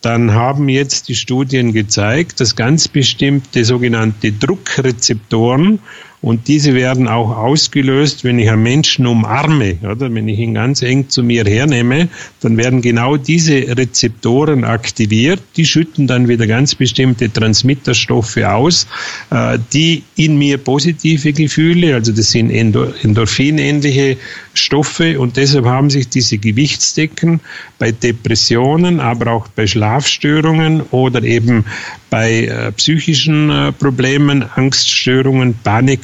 dann haben jetzt die Studien gezeigt, dass ganz bestimmte sogenannte Druckrezeptoren und diese werden auch ausgelöst, wenn ich einen Menschen umarme, oder wenn ich ihn ganz eng zu mir hernehme, dann werden genau diese Rezeptoren aktiviert. Die schütten dann wieder ganz bestimmte Transmitterstoffe aus, äh, die in mir positive Gefühle, also das sind endorphinähnliche Stoffe und deshalb haben sich diese Gewichtsdecken bei Depressionen, aber auch bei Schlafstörungen oder eben bei äh, psychischen äh, Problemen, Angststörungen,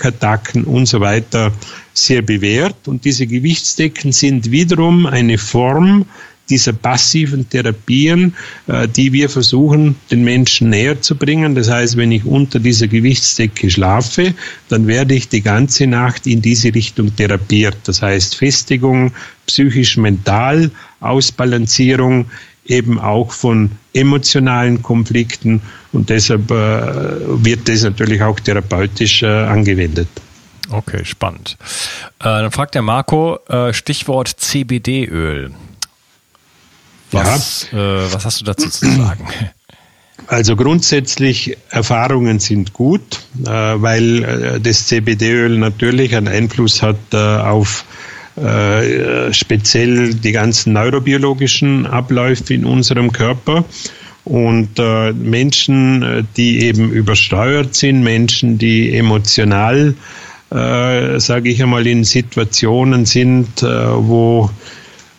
Panikattacken und so weiter sehr bewährt. Und diese Gewichtsdecken sind wiederum eine Form dieser passiven Therapien, äh, die wir versuchen, den Menschen näher zu bringen. Das heißt, wenn ich unter dieser Gewichtsdecke schlafe, dann werde ich die ganze Nacht in diese Richtung therapiert. Das heißt, Festigung, psychisch-mental, Ausbalancierung, eben auch von emotionalen Konflikten und deshalb äh, wird das natürlich auch therapeutisch äh, angewendet. Okay, spannend. Äh, dann fragt der Marco, äh, Stichwort CBD-Öl. Was, ja. Äh, was hast du dazu zu sagen? Also grundsätzlich Erfahrungen sind gut, äh, weil das CBD-Öl natürlich einen Einfluss hat auf äh, speziell die ganzen neurobiologischen Abläufe in unserem Körper. Und äh, Menschen, die eben übersteuert sind, Menschen, die emotional, äh, sage ich einmal, in Situationen sind, äh, wo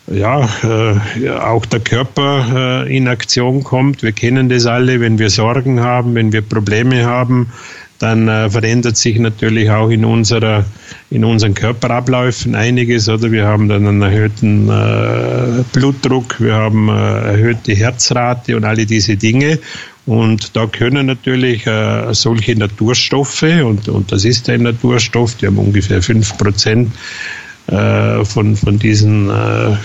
ja, äh, auch der Körper äh, in Aktion kommt. Wir kennen das alle, wenn wir Sorgen haben, wenn wir Probleme haben, dann äh, verändert sich natürlich auch in unserer in unseren Körperabläufen einiges oder? Wir haben dann einen erhöhten äh, Blutdruck, wir haben äh, erhöhte Herzrate und alle diese Dinge. Und da können natürlich äh, solche Naturstoffe und und das ist ein Naturstoff, die haben ungefähr fünf Prozent von, von diesen äh, äh,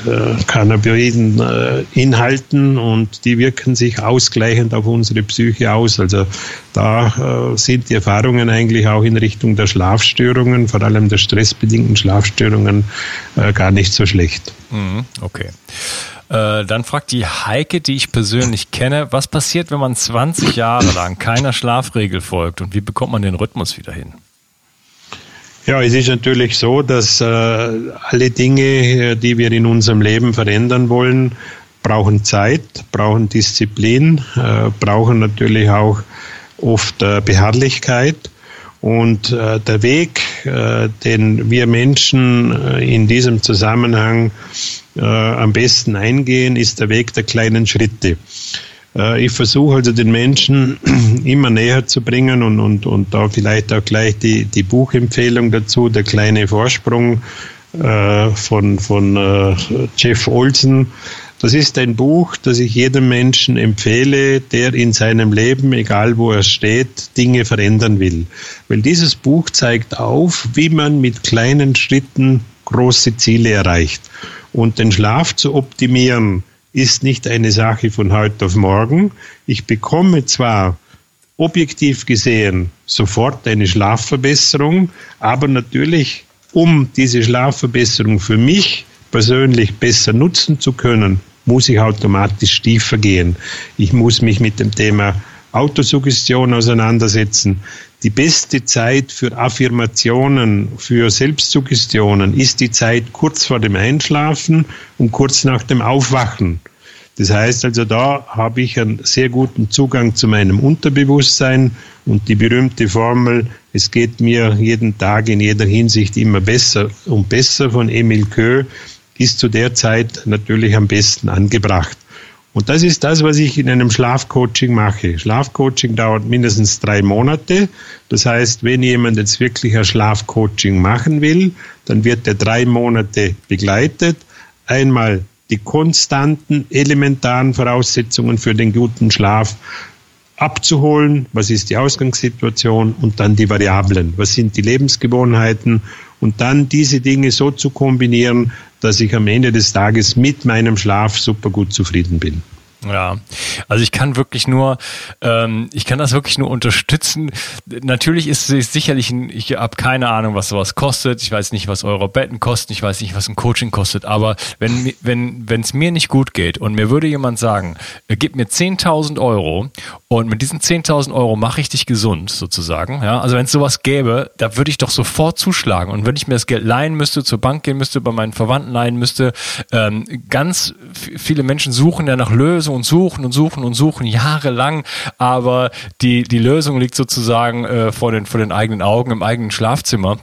Cannabinoiden äh, Inhalten und die wirken sich ausgleichend auf unsere Psyche aus. Also da äh, sind die Erfahrungen eigentlich auch in Richtung der Schlafstörungen, vor allem der stressbedingten Schlafstörungen, äh, gar nicht so schlecht. Mhm, okay. Äh, dann fragt die Heike, die ich persönlich kenne, was passiert, wenn man 20 Jahre lang keiner Schlafregel folgt und wie bekommt man den Rhythmus wieder hin? Ja, es ist natürlich so, dass äh, alle Dinge, äh, die wir in unserem Leben verändern wollen, brauchen Zeit, brauchen Disziplin, äh, brauchen natürlich auch oft äh, Beharrlichkeit. Und äh, der Weg, äh, den wir Menschen äh, in diesem Zusammenhang äh, am besten eingehen, ist der Weg der kleinen Schritte. Äh, ich versuche also den Menschen [CLEARS THROAT] immer näher zu bringen und, und, und da vielleicht auch gleich die, die Buchempfehlung dazu, der kleine Vorsprung äh, von, von äh, Jeff Olsen. Das ist ein Buch, das ich jedem Menschen empfehle, der in seinem Leben, egal wo er steht, Dinge verändern will. Weil dieses Buch zeigt auf, wie man mit kleinen Schritten große Ziele erreicht. Und den Schlaf zu optimieren, ist nicht eine Sache von heute auf morgen. Ich bekomme zwar objektiv gesehen sofort eine Schlafverbesserung, aber natürlich, um diese Schlafverbesserung für mich persönlich besser nutzen zu können, muss ich automatisch tiefer gehen. Ich muss mich mit dem Thema Autosuggestion auseinandersetzen. Die beste Zeit für Affirmationen, für Selbstsuggestionen ist die Zeit kurz vor dem Einschlafen und kurz nach dem Aufwachen. Das heißt also, da habe ich einen sehr guten Zugang zu meinem Unterbewusstsein und die berühmte Formel, es geht mir jeden Tag in jeder Hinsicht immer besser und besser von Emil Köh, ist zu der Zeit natürlich am besten angebracht. Und das ist das, was ich in einem Schlafcoaching mache. Schlafcoaching dauert mindestens drei Monate. Das heißt, wenn jemand jetzt wirklich ein Schlafcoaching machen will, dann wird er drei Monate begleitet. Einmal die konstanten, elementaren Voraussetzungen für den guten Schlaf abzuholen. Was ist die Ausgangssituation? Und dann die Variablen. Was sind die Lebensgewohnheiten? Und dann diese Dinge so zu kombinieren, dass ich am Ende des Tages mit meinem Schlaf super gut zufrieden bin. Ja, also ich kann wirklich nur, ähm, ich kann das wirklich nur unterstützen. Natürlich ist es sicherlich, ein, ich habe keine Ahnung, was sowas kostet. Ich weiß nicht, was eure Betten kosten. Ich weiß nicht, was ein Coaching kostet. Aber wenn wenn es mir nicht gut geht und mir würde jemand sagen, äh, gib mir 10.000 Euro und mit diesen 10.000 Euro mache ich dich gesund sozusagen. Ja, also wenn es sowas gäbe, da würde ich doch sofort zuschlagen. Und wenn ich mir das Geld leihen müsste, zur Bank gehen müsste, bei meinen Verwandten leihen müsste, ähm, ganz viele Menschen suchen ja nach Lösungen und suchen und suchen und suchen jahrelang, aber die, die Lösung liegt sozusagen äh, vor, den, vor den eigenen Augen im eigenen Schlafzimmer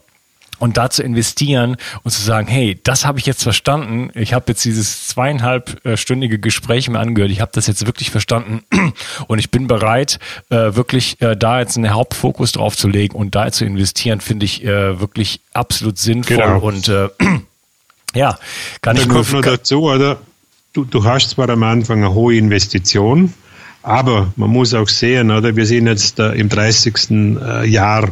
und da zu investieren und zu sagen, hey, das habe ich jetzt verstanden. Ich habe jetzt dieses zweieinhalbstündige Gespräch mir angehört. Ich habe das jetzt wirklich verstanden [CLEARS THROAT] und ich bin bereit, äh, wirklich äh, da jetzt einen Hauptfokus drauf zu legen und da zu investieren, finde ich äh, wirklich absolut sinnvoll genau. und äh, [CLEARS THROAT] ja, kann da ich nur, nur dazu, oder? Du, du hast zwar am Anfang eine hohe Investition, aber man muss auch sehen, oder wir sind jetzt äh, im 30. Äh, Jahr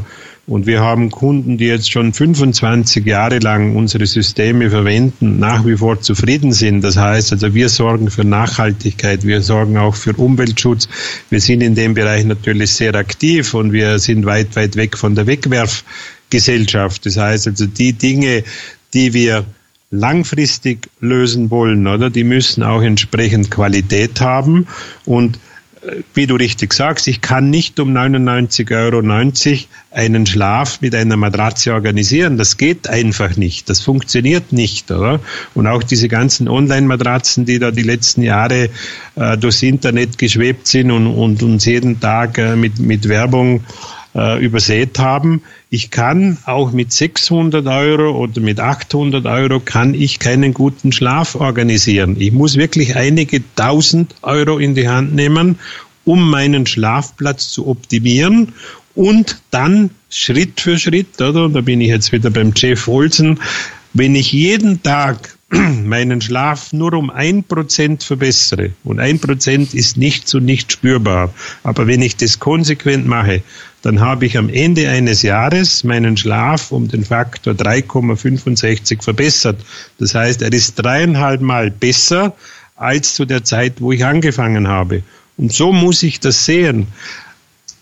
und wir haben Kunden, die jetzt schon 25 Jahre lang unsere Systeme verwenden, nach wie vor zufrieden sind. Das heißt, also wir sorgen für Nachhaltigkeit, wir sorgen auch für Umweltschutz. Wir sind in dem Bereich natürlich sehr aktiv und wir sind weit, weit weg von der Wegwerfgesellschaft. Das heißt also die Dinge, die wir langfristig lösen wollen, oder? Die müssen auch entsprechend Qualität haben und wie du richtig sagst, ich kann nicht um 99,90 Euro einen Schlaf mit einer Matratze organisieren. Das geht einfach nicht. Das funktioniert nicht, oder? Und auch diese ganzen Online-Matratzen, die da die letzten Jahre äh, durchs Internet geschwebt sind und, und uns jeden Tag äh, mit, mit Werbung äh, übersät haben. Ich kann auch mit 600 Euro oder mit 800 Euro kann ich keinen guten Schlaf organisieren. Ich muss wirklich einige tausend Euro in die Hand nehmen, um meinen Schlafplatz zu optimieren und dann Schritt für Schritt, oder? Da bin ich jetzt wieder beim Jeff Olsen. Wenn ich jeden Tag [CLEARS THROAT] meinen Schlaf nur um ein Prozent verbessere. Und ein Prozent ist nichts und nicht spürbar. Aber wenn ich das konsequent mache, dann habe ich am Ende eines Jahres meinen Schlaf um den Faktor 3,65 verbessert. Das heißt, er ist dreieinhalb Mal besser als zu der Zeit, wo ich angefangen habe. Und so muss ich das sehen.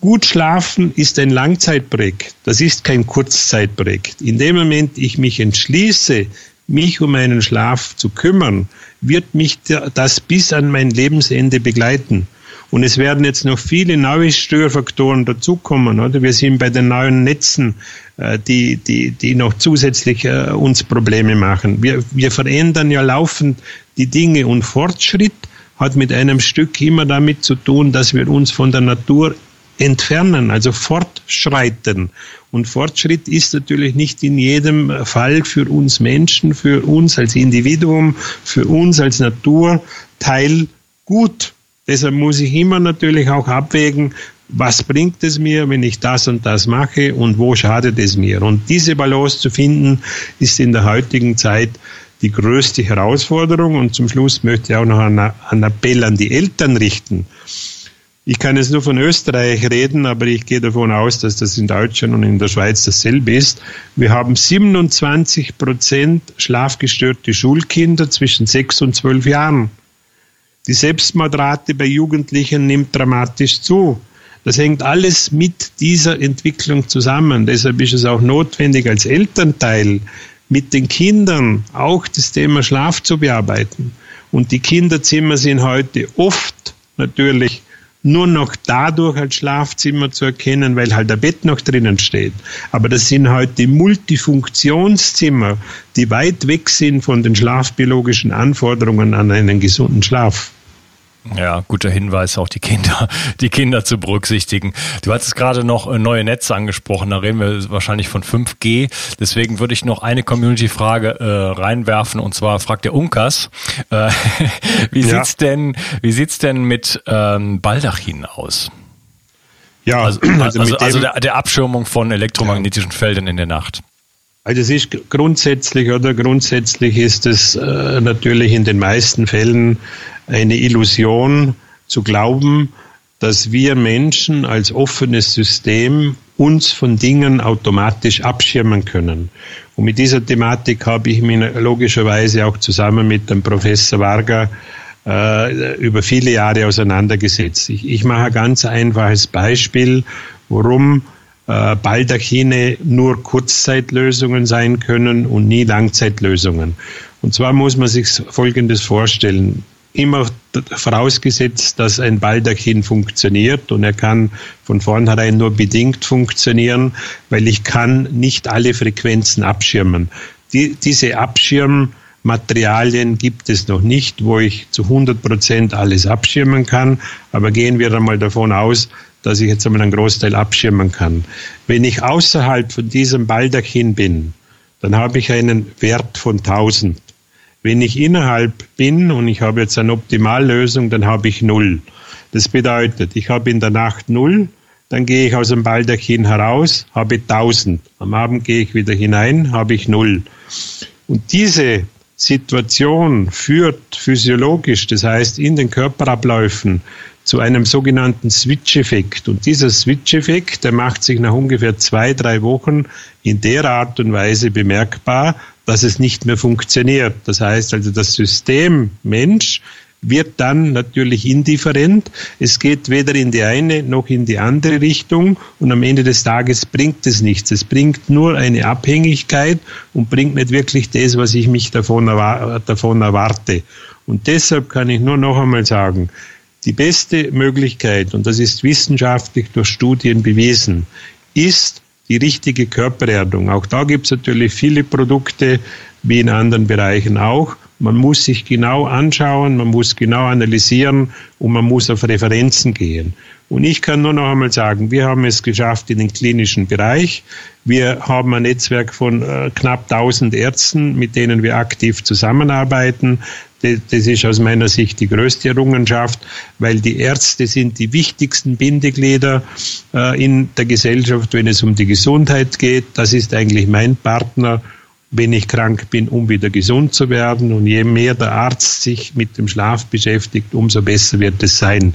Gut schlafen ist ein Langzeitprojekt. Das ist kein Kurzzeitprojekt. In dem Moment ich mich entschließe, mich um meinen Schlaf zu kümmern, wird mich das bis an mein Lebensende begleiten. Und es werden jetzt noch viele neue Störfaktoren dazukommen. Oder? Wir sind bei den neuen Netzen, äh, die, die, die noch zusätzlich äh, uns Probleme machen. Wir, wir verändern ja laufend die Dinge und Fortschritt hat mit einem Stück immer damit zu tun, dass wir uns von der Natur entfernen, also fortschreiten. Und Fortschritt ist natürlich nicht in jedem Fall für uns Menschen, für uns als Individuum, für uns als Naturteil gut. Deshalb muss ich immer natürlich auch abwägen, was bringt es mir, wenn ich das und das mache und wo schadet es mir. Und diese Balance zu finden, ist in der heutigen Zeit die größte Herausforderung. Und zum Schluss möchte ich auch noch einen Appell an die Eltern richten. Ich kann jetzt nur von Österreich reden, aber ich gehe davon aus, dass das in Deutschland und in der Schweiz dasselbe ist. Wir haben 27 Prozent schlafgestörte Schulkinder zwischen 6 und 12 Jahren. Die Selbstmordrate bei Jugendlichen nimmt dramatisch zu. Das hängt alles mit dieser Entwicklung zusammen. Deshalb ist es auch notwendig, als Elternteil mit den Kindern auch das Thema Schlaf zu bearbeiten. Und die Kinderzimmer sind heute oft natürlich nur noch dadurch als Schlafzimmer zu erkennen, weil halt ein Bett noch drinnen steht. Aber das sind heute Multifunktionszimmer, die weit weg sind von den schlafbiologischen Anforderungen an einen gesunden Schlaf. Ja, guter Hinweis, auch die Kinder, [LAUGHS] die Kinder zu berücksichtigen. Du hattest gerade noch äh, neue Netze angesprochen, da reden wir wahrscheinlich von 5G. Deswegen würde ich noch eine Community-Frage äh, reinwerfen und zwar fragt der Unkas, äh, [LAUGHS] wie ja. sieht's denn, wie sieht's denn mit ähm, Baldachin aus? Ja, also, [CLEARS THROAT] also, also, also der, der, Abschirmung von elektromagnetischen ja. Feldern in der Nacht. Also es ist grundsätzlich oder grundsätzlich ist es äh, natürlich in den meisten Fällen eine Illusion zu glauben, dass wir Menschen als offenes System uns von Dingen automatisch abschirmen können. Und mit dieser Thematik habe ich mich logischerweise auch zusammen mit dem Professor Varga äh, über viele Jahre auseinandergesetzt. Ich, ich mache ein ganz einfaches Beispiel, warum äh, Baldachine nur Kurzzeitlösungen sein können und nie Langzeitlösungen. Und zwar muss man sich Folgendes vorstellen immer vorausgesetzt, dass ein Baldachin funktioniert und er kann von vornherein nur bedingt funktionieren, weil ich kann nicht alle Frequenzen abschirmen. Die, diese Abschirmmaterialien gibt es noch nicht, wo ich zu 100 Prozent alles abschirmen kann, aber gehen wir einmal davon aus, dass ich jetzt einmal einen Großteil abschirmen kann. Wenn ich außerhalb von diesem Baldachin bin, dann habe ich einen Wert von 1000. Wenn ich innerhalb bin und ich habe jetzt eine Optimallösung, dann habe ich null. Das bedeutet, ich habe in der Nacht null, dann gehe ich aus dem Baldachin heraus, habe 1000. Am Abend gehe ich wieder hinein, habe ich null. Und diese Situation führt physiologisch, das heißt in den Körperabläufen, zu einem sogenannten Switch-Effekt. Und dieser Switch-Effekt, der macht sich nach ungefähr zwei, drei Wochen in der Art und Weise bemerkbar, dass es nicht mehr funktioniert. Das heißt also, das System Mensch wird dann natürlich indifferent. Es geht weder in die eine noch in die andere Richtung und am Ende des Tages bringt es nichts. Es bringt nur eine Abhängigkeit und bringt nicht wirklich das, was ich mich davon, erwarte. Und deshalb kann ich nur noch einmal sagen, Die beste Möglichkeit, und das ist wissenschaftlich durch Studien bewiesen, ist die richtige Körpererdung. Auch da gibt es natürlich viele Produkte, wie in anderen Bereichen auch. Man muss sich genau anschauen, man muss genau analysieren und man muss auf Referenzen gehen. Und ich kann nur noch einmal sagen, wir haben es geschafft in den klinischen Bereich. Wir haben ein Netzwerk von äh, knapp 1000 Ärzten, mit denen wir aktiv zusammenarbeiten. Das ist aus meiner Sicht die größte Errungenschaft, weil die Ärzte sind die wichtigsten Bindeglieder äh, in der Gesellschaft, wenn es um die Gesundheit geht. Das ist eigentlich mein Partner wenn ich krank bin, um wieder gesund zu werden. Und je mehr der Arzt sich mit dem Schlaf beschäftigt, umso besser wird es sein.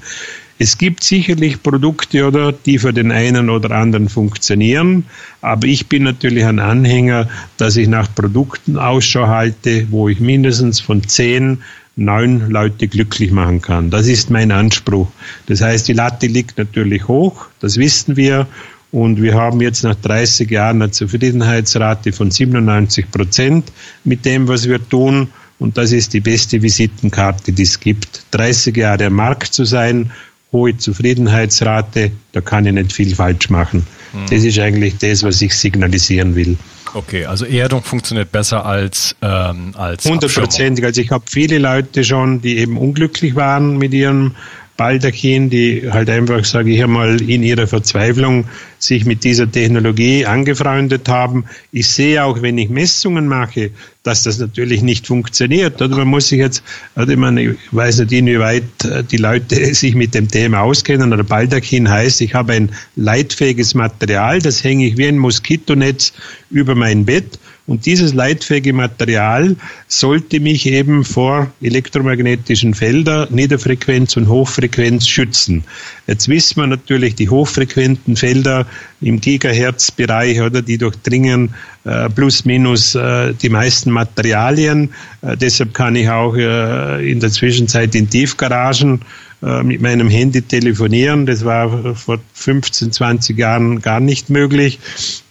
Es gibt sicherlich Produkte, oder, die für den einen oder anderen funktionieren. Aber ich bin natürlich ein Anhänger, dass ich nach Produkten Ausschau halte, wo ich mindestens von zehn neun Leute glücklich machen kann. Das ist mein Anspruch. Das heißt, die Latte liegt natürlich hoch, das wissen wir. Und wir haben jetzt nach 30 Jahren eine Zufriedenheitsrate von 97 Prozent mit dem, was wir tun. Und das ist die beste Visitenkarte, die es gibt. 30 Jahre am Markt zu sein hohe Zufriedenheitsrate, da kann ich nicht viel falsch machen. Mhm. Das ist eigentlich das, was ich signalisieren will. Okay, also Erdung funktioniert besser als ähm, als hundertprozentig. Also ich habe viele Leute schon, die eben unglücklich waren mit ihrem Baldachin, die halt einfach, sage ich einmal, in ihrer Verzweiflung sich mit dieser Technologie angefreundet haben. Ich sehe auch, wenn ich Messungen mache, dass das natürlich nicht funktioniert. Oder man muss sich jetzt, oder man, ich weiß nicht, inwieweit äh, die Leute [LAUGHS] sich mit dem Thema auskennen. Oder Baldachin heißt, ich habe ein leitfähiges Material, das hänge ich wie ein Moskitonetz über mein Bett und dieses leitfähige Material sollte mich eben vor elektromagnetischen Feldern, Niederfrequenz und Hochfrequenz schützen. Jetzt wissen wir natürlich, die hochfrequenten Felder im Gigahertz-Bereich oder die durchdringen äh, plus minus äh, die meisten Materialien. Äh, deshalb kann ich auch äh, in der Zwischenzeit in Tiefgaragen äh, mit meinem Handy telefonieren. Das war vor 15, 20 Jahren gar nicht möglich.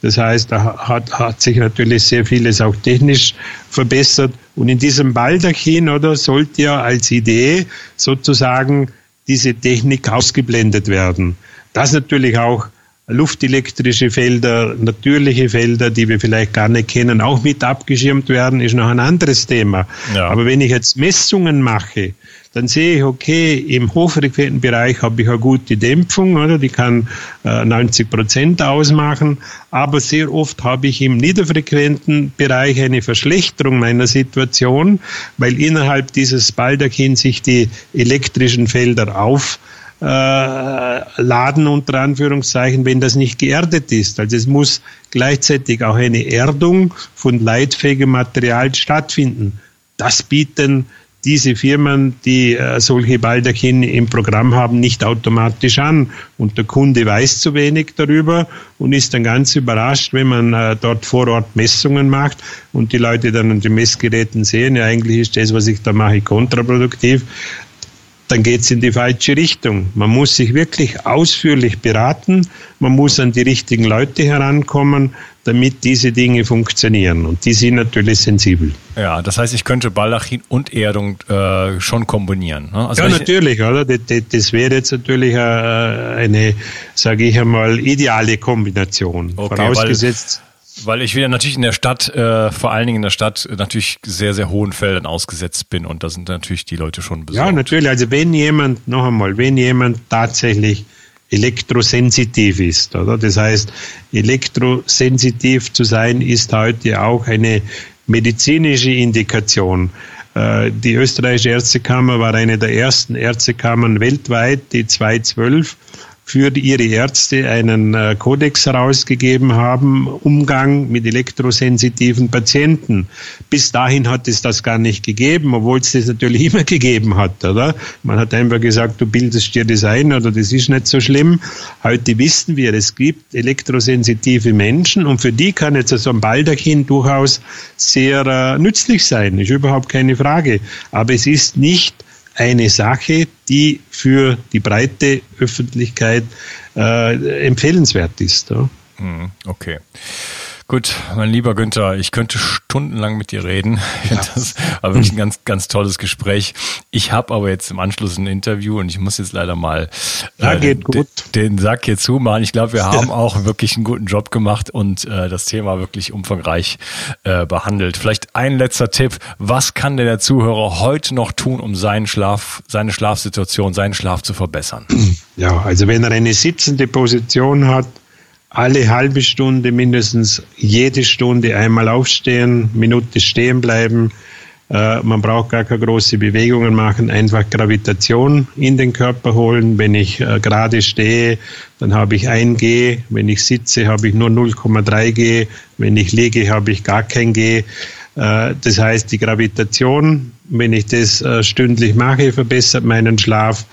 Das heißt, da hat, hat sich natürlich sehr vieles auch technisch verbessert. Und in diesem Baldachin oder sollte ja als Idee sozusagen diese Technik ausgeblendet werden. Das natürlich auch luftelektrische Felder, natürliche Felder, die wir vielleicht gar nicht kennen, auch mit abgeschirmt werden, ist noch ein anderes Thema. Ja. Aber wenn ich jetzt Messungen mache, dann sehe ich, okay, im hochfrequenten Bereich habe ich eine gute Dämpfung, oder? Die kann äh, 90 Prozent ausmachen. Aber sehr oft habe ich im niederfrequenten Bereich eine Verschlechterung meiner Situation, weil innerhalb dieses Baldachin sich die elektrischen Felder auf äh, laden unter Anführungszeichen, wenn das nicht geerdet ist. Also es muss gleichzeitig auch eine Erdung von leitfähigem Material stattfinden. Das bieten diese Firmen, die äh, solche Baldachin im Programm haben, nicht automatisch an. Und der Kunde weiß zu wenig darüber und ist dann ganz überrascht, wenn man äh, dort vor Ort Messungen macht und die Leute dann an den Messgeräten sehen, ja eigentlich ist das, was ich da mache, kontraproduktiv dann geht es in die falsche Richtung. Man muss sich wirklich ausführlich beraten, man muss an die richtigen Leute herankommen, damit diese Dinge funktionieren. Und die sind natürlich sensibel. Ja, das heißt, ich könnte Baldachin und Erdung äh, schon kombinieren. Ne? Also ja, natürlich, oder? Das, das, wäre jetzt natürlich äh, eine, sage ich einmal, ideale Kombination. Okay, Vorausgesetzt. Weil ich wieder natürlich in der Stadt, äh, vor allen Dingen in der Stadt, natürlich sehr, sehr hohen Feldern ausgesetzt bin und da sind natürlich die Leute schon besorgt. Ja, natürlich. Also wenn jemand, noch einmal, wenn jemand tatsächlich elektrosensitiv ist, oder? Das heißt, elektrosensitiv zu sein ist heute auch eine medizinische Indikation. Äh, die österreichische Ärztekammer war eine der ersten Ärztekammern weltweit, die 2012 für ihre Ärzte einen äh, Kodex herausgegeben haben, Umgang mit elektrosensitiven Patienten. Bis dahin hat es das gar nicht gegeben, obwohl es das natürlich [LAUGHS] immer gegeben hat, oder? Man hat einfach gesagt, du bildest dir das ein oder das ist nicht so schlimm. Heute wissen wir, es gibt elektrosensitive Menschen und für die kann jetzt so ein Baldachin durchaus sehr äh, nützlich sein, ist überhaupt keine Frage. Aber es ist nicht eine Sache, die für die breite Öffentlichkeit äh, empfehlenswert ist. Ja. Mhm, okay. Gut, mein lieber Günther, ich könnte stundenlang mit dir reden. Ja. Das war wirklich ein ganz, ganz tolles Gespräch. Ich habe aber jetzt im Anschluss ein Interview und ich muss jetzt leider mal äh, den, den, Sack hier zumachen. Ich glaube, wir haben ja. auch wirklich einen guten Job gemacht und äh, das Thema wirklich umfangreich äh, behandelt. Vielleicht ein letzter Tipp. Was kann denn der Zuhörer heute noch tun, um seinen Schlaf, seine Schlafsituation, seinen Schlaf zu verbessern? Ja, also wenn er eine sitzende Position hat, alle halbe Stunde mindestens jede Stunde einmal aufstehen, Minute stehen bleiben. Äh, man braucht gar keine große Bewegungen machen, einfach Gravitation in den Körper holen. Wenn ich äh, gerade stehe, dann habe ich 1 G. Wenn ich sitze, habe ich nur 0,3 G. Wenn ich liege, habe ich gar kein G. Äh, das heißt, die Gravitation, wenn ich das äh, stündlich mache, verbessert meinen Schlaf.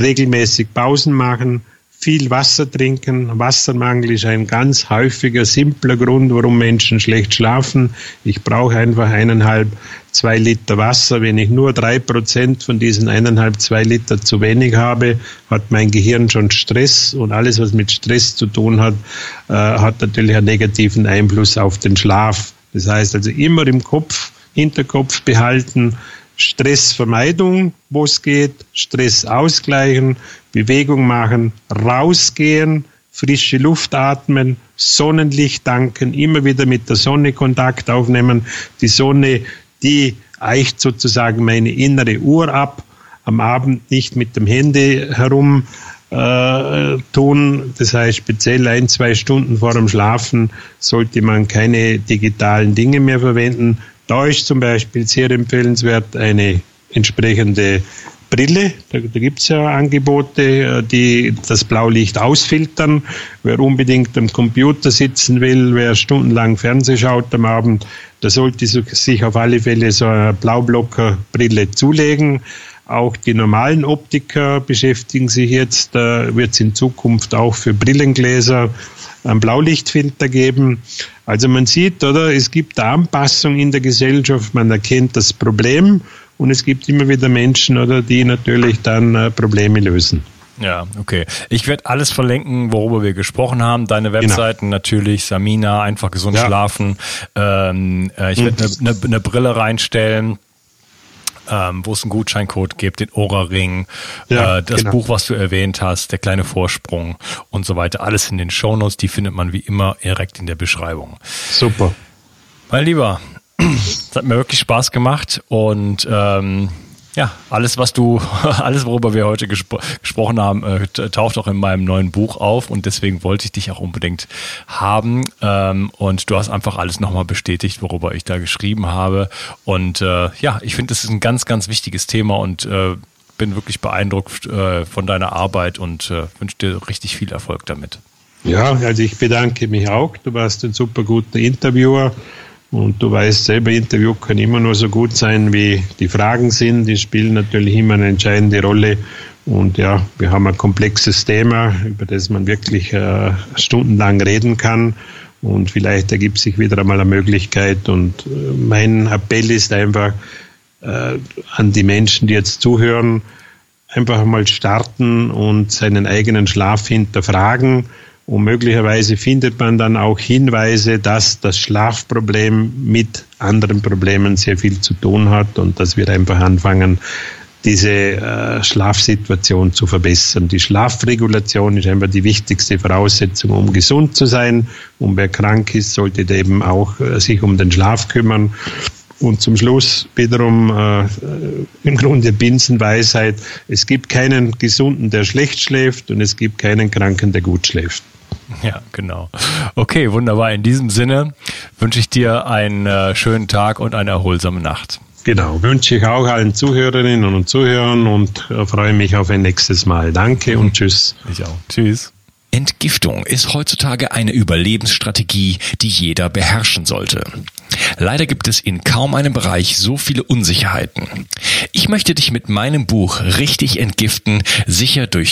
Regelmäßig Pausen machen viel Wasser trinken. Wassermangel ist ein ganz häufiger, simpler Grund, warum Menschen schlecht schlafen. Ich brauche einfach eineinhalb, zwei Liter Wasser. Wenn ich nur drei Prozent von diesen eineinhalb, zwei Liter zu wenig habe, hat mein Gehirn schon Stress und alles, was mit Stress zu tun hat, äh, hat natürlich einen negativen Einfluss auf den Schlaf. Das heißt also immer im Kopf, Hinterkopf behalten, Stressvermeidung, wo es geht, Stress ausgleichen, Bewegung machen, rausgehen, frische Luft atmen, Sonnenlicht danken, immer wieder mit der Sonne Kontakt aufnehmen. Die Sonne, die eicht sozusagen meine innere Uhr ab. Am Abend nicht mit dem Handy herum äh, tun. Das heißt, speziell ein, zwei Stunden vor dem Schlafen sollte man keine digitalen Dinge mehr verwenden. Da ist zum Beispiel sehr empfehlenswert eine entsprechende Brille. Da, da gibt es ja Angebote, äh, die das Blaulicht ausfiltern. Wer unbedingt am Computer sitzen will, wer stundenlang Fernseh schaut am Abend, der sollte sich auf alle Fälle so eine Blaublockerbrille zulegen. Auch die normalen Optiker beschäftigen sich jetzt, äh, wird es in Zukunft auch für Brillengläser einen Blaulichtfilter geben. Also man sieht, oder, es gibt eine Anpassung in der Gesellschaft, man erkennt das Problem und es gibt immer wieder Menschen, oder, die natürlich dann äh, Probleme lösen. Ja, okay. Ich werde alles verlinken, worüber wir gesprochen haben. Deine genau. Webseiten genau. natürlich, Samina, einfach gesund ja. schlafen. Ähm, äh, ich werde eine ne, ne Brille reinstellen ähm, wo es einen Gutscheincode gibt, den Ora-Ring, ja, äh, das genau. Buch, was du erwähnt hast, der kleine Vorsprung und so weiter. Alles in den Shownotes, die findet man wie immer direkt in der Beschreibung. Super. Mein Lieber, [CLEARS THROAT] es hat mir wirklich Spaß gemacht und ähm, ja, alles, was du, [LAUGHS] alles, worüber wir heute gespro gesprochen haben, äh, taucht auch in meinem neuen Buch auf und deswegen wollte ich dich auch unbedingt haben. Ähm, und du hast einfach alles nochmal bestätigt, worüber ich da geschrieben habe. Und äh, ja, ich finde, das ist ein ganz, ganz wichtiges Thema und äh, bin wirklich beeindruckt äh, von deiner Arbeit und äh, wünsche dir richtig viel Erfolg damit. Ja, also ich bedanke mich auch. Du warst ein super guter Interviewer. Und du weißt selber, Interview kann immer nur so gut sein, wie die Fragen sind. Die spielen natürlich immer eine entscheidende Rolle. Und ja, wir haben ein komplexes Thema, über das man wirklich äh, stundenlang reden kann. Und vielleicht ergibt sich wieder einmal eine Möglichkeit. Und äh, mein Appell ist einfach äh, an die Menschen, die jetzt zuhören, einfach mal starten und seinen eigenen Schlaf hinterfragen und möglicherweise findet man dann auch Hinweise, dass das Schlafproblem mit anderen Problemen sehr viel zu tun hat und dass wir einfach anfangen, diese äh, Schlafsituation zu verbessern. Die Schlafregulation ist einfach die wichtigste Voraussetzung, um gesund zu sein. Und wer krank ist, sollte eben auch äh, sich um den Schlaf kümmern. Und zum Schluss wiederum äh, im Grunde Binsenweisheit, es gibt keinen Gesunden, der schlecht schläft und es gibt keinen Kranken, der gut schläft. [LAUGHS] Ja, genau. Okay, wunderbar. In diesem Sinne wünsche ich dir einen äh, schönen Tag und eine erholsame Nacht. Genau, wünsche ich auch allen Zuhörerinnen und Zuhörern und äh, freue mich auf ein nächstes Mal. Danke und tschüss. Ich auch. Tschüss. Entgiftung ist heutzutage eine Überlebensstrategie, die jeder beherrschen sollte. Leider gibt es in kaum einem Bereich so viele Unsicherheiten. Ich möchte dich mit meinem Buch Richtig entgiften sicher durch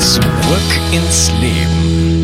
Zurück ins Leben.